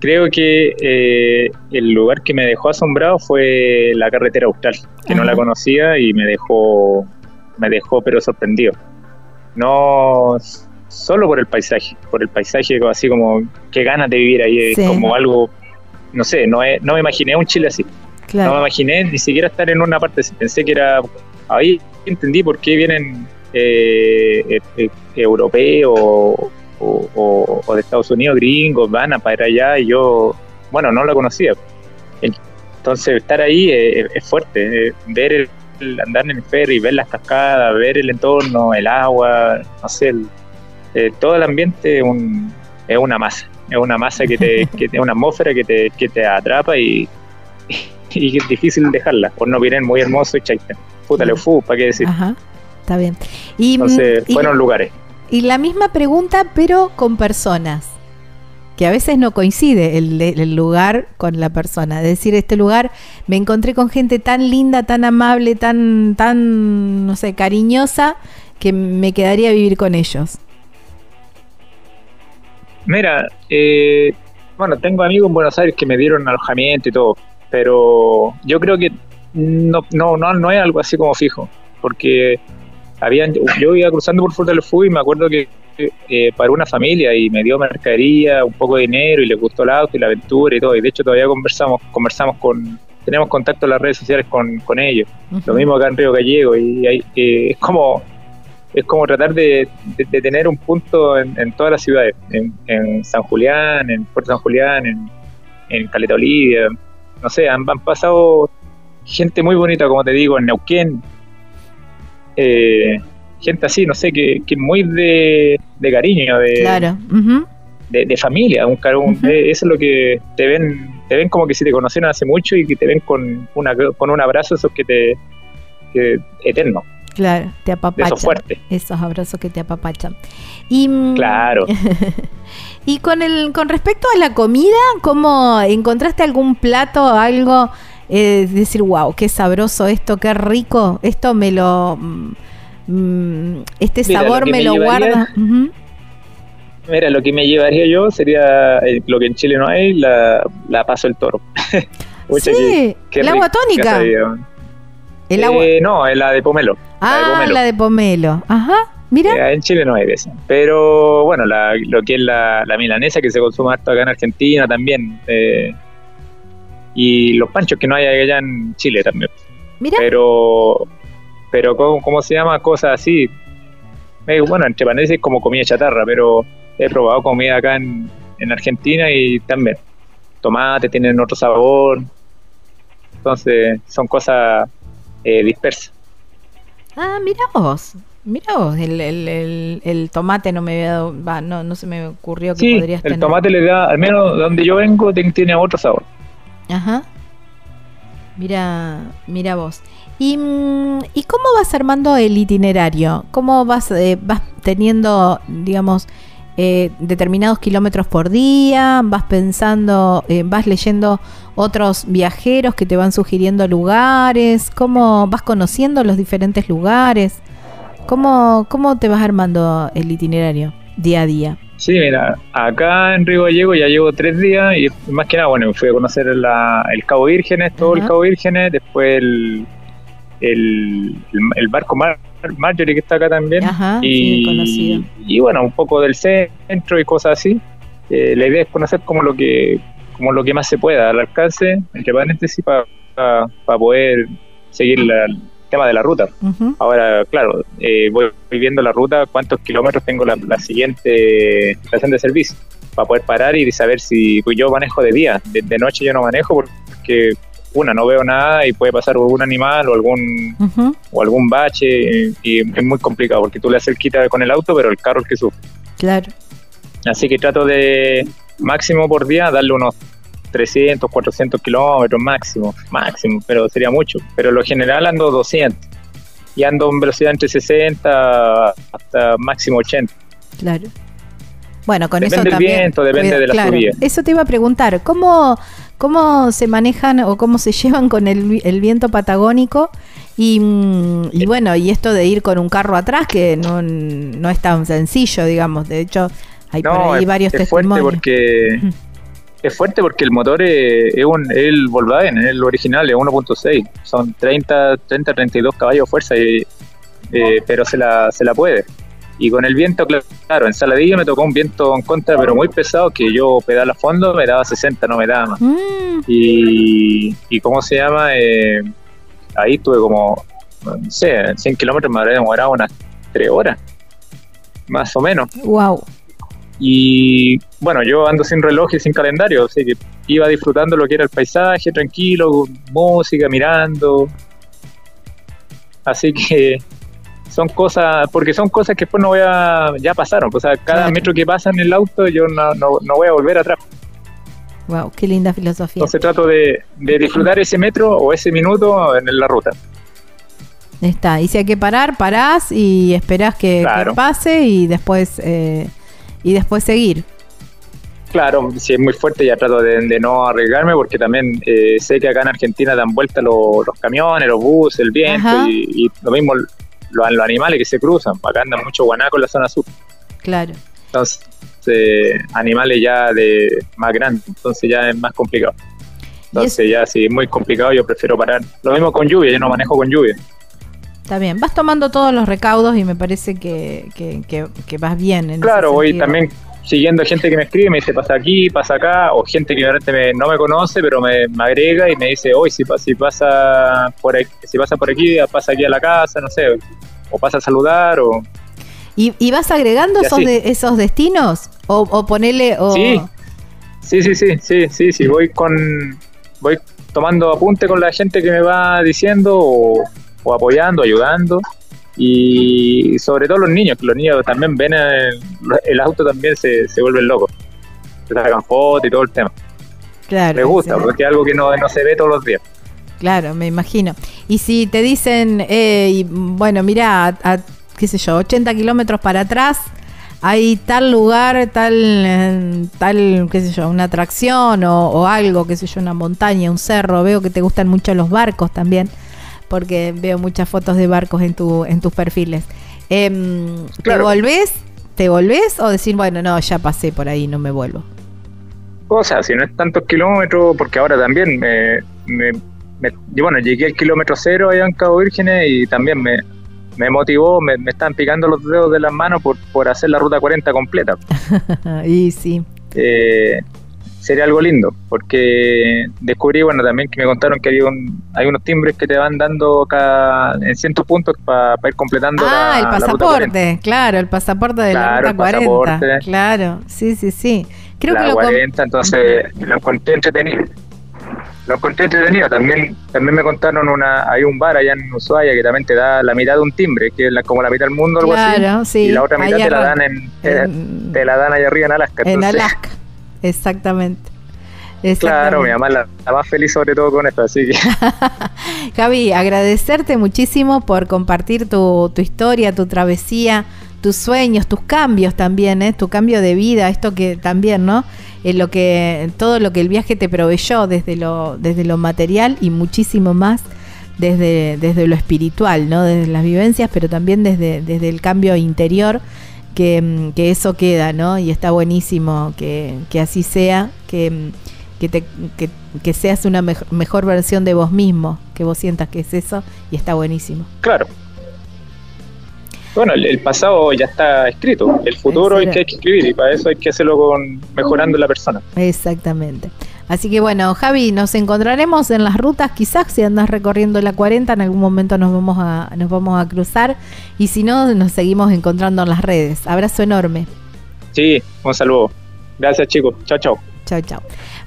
Creo que eh, el lugar que me dejó asombrado fue la carretera austral, que no la conocía y me dejó, me dejó pero sorprendido. No solo por el paisaje, por el paisaje así como qué ganas de vivir ahí, es como algo, no sé, no, es- no me imaginé un Chile así. No me imaginé ni siquiera estar en una parte así. Pensé que era. Ahí entendí por qué vienen eh, eh, eh, europeos o, o- o de Estados Unidos, gringos, van a para allá y yo, bueno, no la conocía. Entonces estar ahí es, es fuerte, eh, ver el, el andar en el ferry, ver las cascadas, ver el entorno, el agua, no sé, el- eh, todo el ambiente es, un- es una masa, es una masa que te, que te- una atmósfera que te, que te atrapa y, y es difícil dejarla. Por no vienen muy hermoso y chaita. Puta, le fu, ¿para qué decir? Ajá, está bien. Y, mm, Entonces, y- fueron lugares. Y la misma pregunta, pero con personas. Que a veces no coincide el, lugar con la persona. Es decir, este lugar me encontré con gente tan linda, tan amable, tan, tan, no sé, cariñosa, que me quedaría a vivir con ellos. Mira, eh, bueno, tengo amigos en Buenos Aires que me dieron alojamiento y todo, pero yo creo que no, no, no es algo así como fijo, porque habían, yo iba cruzando por Fuerte del Fútbol y me acuerdo que eh, para una familia y me dio mercadería, un poco de dinero y le gustó el auto y la aventura y todo, y de hecho todavía conversamos, conversamos con, tenemos contacto en las redes sociales con, con ellos, lo mismo acá en Río Gallego y hay, eh, es como es como tratar de, de- de tener un punto en, en todas las ciudades, en, en San Julián, en Puerto San Julián, en, en Caleta Olivia, no sé, han, han pasado gente muy bonita, como te digo, en Neuquén, eh, gente así, no sé, que, que muy de, de cariño, de, Claro. de, de familia, un, un- eso es lo que te ven, te ven como que si te conocieron hace mucho y que te ven con, una, con un abrazo, esos que te, que, eterno, Claro, te apapachan. esos fuertes. Esos abrazos que te apapachan. Y, mm, Claro. Y con el con respecto a la comida, ¿cómo encontraste algún plato, algo eh, decir, wow, qué sabroso esto, qué rico, esto me lo mm, mm, este Mira, sabor lo me, me lo guarda. Mira, lo que me llevaría yo sería eh, lo que en Chile no hay, la, la paso el toro. Pucha, Sí, qué- qué el rico, agua tónica. El agua. Eh, no, es la de pomelo. ah, la de pomelo. la de pomelo. Ajá. Mira. Eh, en Chile no hay de esa. Pero bueno, la- lo que es la, la milanesa que se consume harto acá en Argentina también. eh, y los panchos que no hay allá en Chile también. Mira. Pero, pero ¿cómo, cómo se llama? Cosas así. Eh, bueno, entre paréntesis como comida chatarra, pero he probado comida acá en, en Argentina y también. Tomate, tienen otro sabor. Entonces, son cosas eh, dispersas. Ah, mira vos. Mira vos, el, el, el, el tomate no me había dado, no, no se me ocurrió que Sí, podrías el tener. tomate le da, al menos donde yo vengo, tiene otro sabor. Ajá. Mira, mira vos. ¿Y, mm, ¿y cómo vas armando el itinerario? ¿Cómo vas, eh, vas teniendo, digamos, eh, determinados kilómetros por día? ¿Vas pensando, eh, vas leyendo otros viajeros que te van sugiriendo lugares? ¿Cómo vas conociendo los diferentes lugares? ¿Cómo, cómo te vas armando el itinerario día a día? Sí, mira, acá en Río Gallego ya llevo tres días y más que nada, bueno, fui a conocer la- el Cabo Vírgenes, todo el. Cabo Vírgenes, después el, el, el- barco Mar Marjorie que está acá también. Ajá, sí, y, conocido. y bueno, un poco del centro y cosas así. Eh, la idea es conocer como lo que como lo que más se pueda al alcance, entre paréntesis, para poder seguir la- tema de la ruta. Ahora, claro, eh, voy, viendo la ruta, cuántos kilómetros tengo la, la siguiente estación de servicio, para poder parar y saber si pues yo manejo de día, de, de noche yo no manejo porque, una, no veo nada y puede pasar algún animal o algún o algún bache y, es muy complicado porque tú le haces el quita con el auto, pero el carro es el que sufre. Claro. Así que trato de máximo por día darle unos 300, 400 kilómetros máximo, máximo, pero sería mucho. Pero lo general ando 200 y ando en velocidad entre 60 hasta máximo 80. Claro. Bueno, con Depende eso del también. viento, depende de la claro, subida. Eso te iba a preguntar. ¿Cómo, cómo se manejan o cómo se llevan con el, el viento patagónico? Y, mm, y bueno, y esto de ir con un carro atrás, que no, no es tan sencillo, digamos. De hecho, hay por ahí varios es fuerte testimonios. porque. Es fuerte porque el motor es, es un, es el Volkswagen, es el original, es 1.6. Son 30, 30, 32 caballos de fuerza, y, eh, pero se la, se la puede. Y con el viento, claro, en Saladillo me tocó un viento en contra, pero muy pesado, que yo pedal a fondo me daba 60, no me daba más. Mm, Y, y ¿cómo se llama? Eh, ahí tuve como, no sé, 100 kilómetros me habría demorado unas 3 horas, más o menos. wow. Y bueno, yo ando sin reloj y sin calendario, así que iba disfrutando lo que era el paisaje, tranquilo, con música, mirando. Así que son cosas, porque son cosas que después no voy a, ya pasaron, o sea, cada Claro. metro que pasa en el auto yo no, no, no voy a volver atrás. Wow, qué linda filosofía. Entonces trato de, de disfrutar ese metro o ese minuto en la ruta. Está. Y si hay que parar, parás y esperás que, Claro. que pase y después eh, y después seguir. Claro, si es muy fuerte ya trato de, de no arriesgarme porque también eh, sé que acá en Argentina dan vuelta los, los camiones, los buses, el viento y, y lo mismo los, los animales que se cruzan. Acá andan mucho guanaco en la zona sur. Claro. Entonces, eh, animales ya de más grandes, entonces ya es más complicado. Entonces ya si es muy complicado yo prefiero parar. Lo mismo con lluvia, yo no manejo con lluvia. Está bien. Vas tomando todos los recaudos y me parece que, que, que- que vas bien. En Claro, voy también siguiendo gente que me escribe, me dice pasa aquí, pasa acá, o gente que realmente me- no me conoce, pero me, me agrega y me dice, hoy si, si pasa por aquí, si pasa por aquí, pasa aquí a la casa, no sé, o pasa a saludar, o ¿Y, y vas agregando Y esos, de, esos destinos? ¿O, o ponele.? O... Sí. sí, sí, sí, sí, sí, sí, voy con, voy tomando apunte con la gente que me va diciendo, o, o apoyando, ayudando. Y sobre todo los niños, que los niños también ven el, el auto, también se, se vuelven locos. Se sacan fotos y todo el tema. Claro. Me gusta, sí. porque es algo que no, no se ve todos los días. Claro, me imagino. Y si te dicen, eh, y, bueno, mira, a, a, qué sé yo, 80 kilómetros para atrás, hay tal lugar, tal, tal, qué sé yo, una atracción o, o algo, qué sé yo, una montaña, un cerro. Veo que te gustan mucho los barcos también, porque veo muchas fotos de barcos en, tu, en tus perfiles. Em, ¿Te volvés? ¿Te volvés o decir, bueno, no, ya pasé por ahí, no me vuelvo? O sea, si no es tantos kilómetros, porque ahora también me, me- me- y bueno, llegué al kilómetro cero allá en Cabo Vírgenes y también me, me motivó, me, me estaban picando los dedos de las manos por, por hacer la ruta 40 completa. y sí, Eh, sería algo lindo, porque descubrí, bueno, también que me contaron que había un, hay unos timbres que te van dando cada, en cientos puntos para ir completando Ah, el la ruta 40. pasaporte, claro, el pasaporte de Claro, la ruta 40. pasaporte. Claro, sí, sí, sí. Creo la que lo com- 40, entonces lo encontré entretenido. Lo encontré entretenido. También, también me contaron una, hay un bar allá en Ushuaia que también te da la mitad de un timbre, que es la- como la mitad del mundo, algo Claro, así. sí, y la otra mitad te la dan en, en- te la dan allá arriba en Alaska. en entonces, Alaska. Exactamente. Claro, mi mamá la, la más feliz sobre todo con esto, así que Javi, agradecerte muchísimo por compartir tu, tu historia, tu travesía, tus sueños, tus cambios también, ¿eh? tu cambio de vida, esto que también, ¿no? Eh, lo que, todo lo que el viaje te proveyó desde lo, desde lo material y muchísimo más desde, desde lo espiritual, ¿no? Desde las vivencias, pero también desde, desde el cambio interior, que, mm, que eso queda, ¿no? Y está buenísimo que, que así sea, que, mm, que, te, que, que seas una mej- mejor versión de vos mismo, que vos sientas que es eso, y está buenísimo. claro. Bueno, el, el pasado ya está escrito, el futuro hay que escribir y para eso hay que hacerlo con mejorando la persona. Exactamente. Así que bueno, Javi, nos encontraremos en las rutas, quizás si andas recorriendo la 40, en algún momento nos vamos a, nos vamos a cruzar, y si no, nos seguimos encontrando en las redes. Abrazo enorme. Sí, un saludo. Gracias chicos, chao chao. Chao, chao.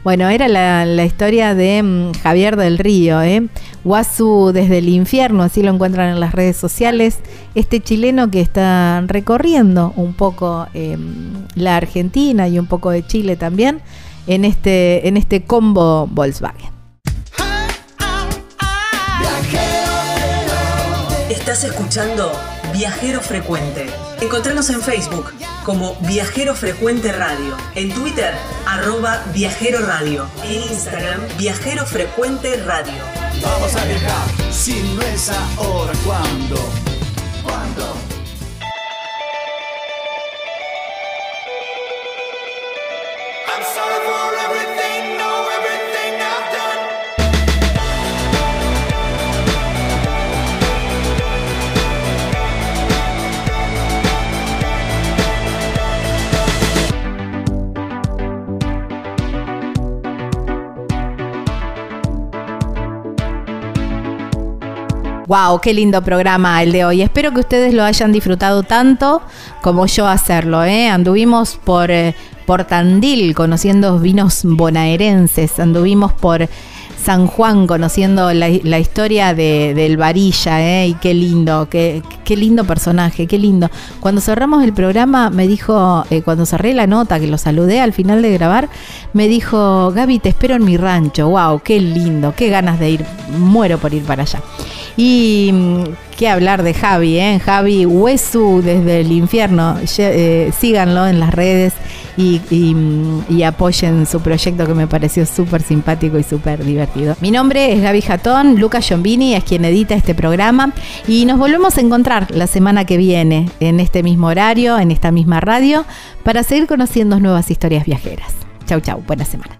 Bueno, era la, la historia de mm, Javier del Río, ¿eh? Guasu desde el infierno, así lo encuentran en las redes sociales. Este chileno que está recorriendo un poco eh, la Argentina y un poco de Chile también en este, en este combo Volkswagen. Estás escuchando Viajero Frecuente. Encontranos en Facebook como Viajero Frecuente Radio, en Twitter arroba Viajero Radio, en Instagram Viajero Frecuente Radio. Vamos a viajar, si no es ahora, ¿cuándo? ¿Cuándo? Wow, qué lindo programa el de hoy. Espero que ustedes lo hayan disfrutado tanto como yo hacerlo. ¿eh? Anduvimos por, eh, por Tandil conociendo vinos bonaerenses, anduvimos por San Juan, conociendo la, historia de, del Varilla, ¿eh? y qué lindo, qué, qué, lindo personaje, qué lindo. Cuando cerramos el programa, me dijo, eh, cuando cerré la nota, que lo saludé al final de grabar, me dijo, Gaby, te espero en mi rancho, wow, qué lindo, qué ganas de ir, muero por ir para allá. Y mm, qué hablar de Javi, ¿eh? Javi Huesu desde el infierno, eh, síganlo en las redes y, apoyen su proyecto que me pareció súper simpático y súper divertido. Mi nombre es Gaby Jatón, Lucas Giombini es quien edita este programa y nos volvemos a encontrar la semana que viene en este mismo horario, en esta misma radio, para seguir conociendo nuevas historias viajeras. Chau, chau, buena semana.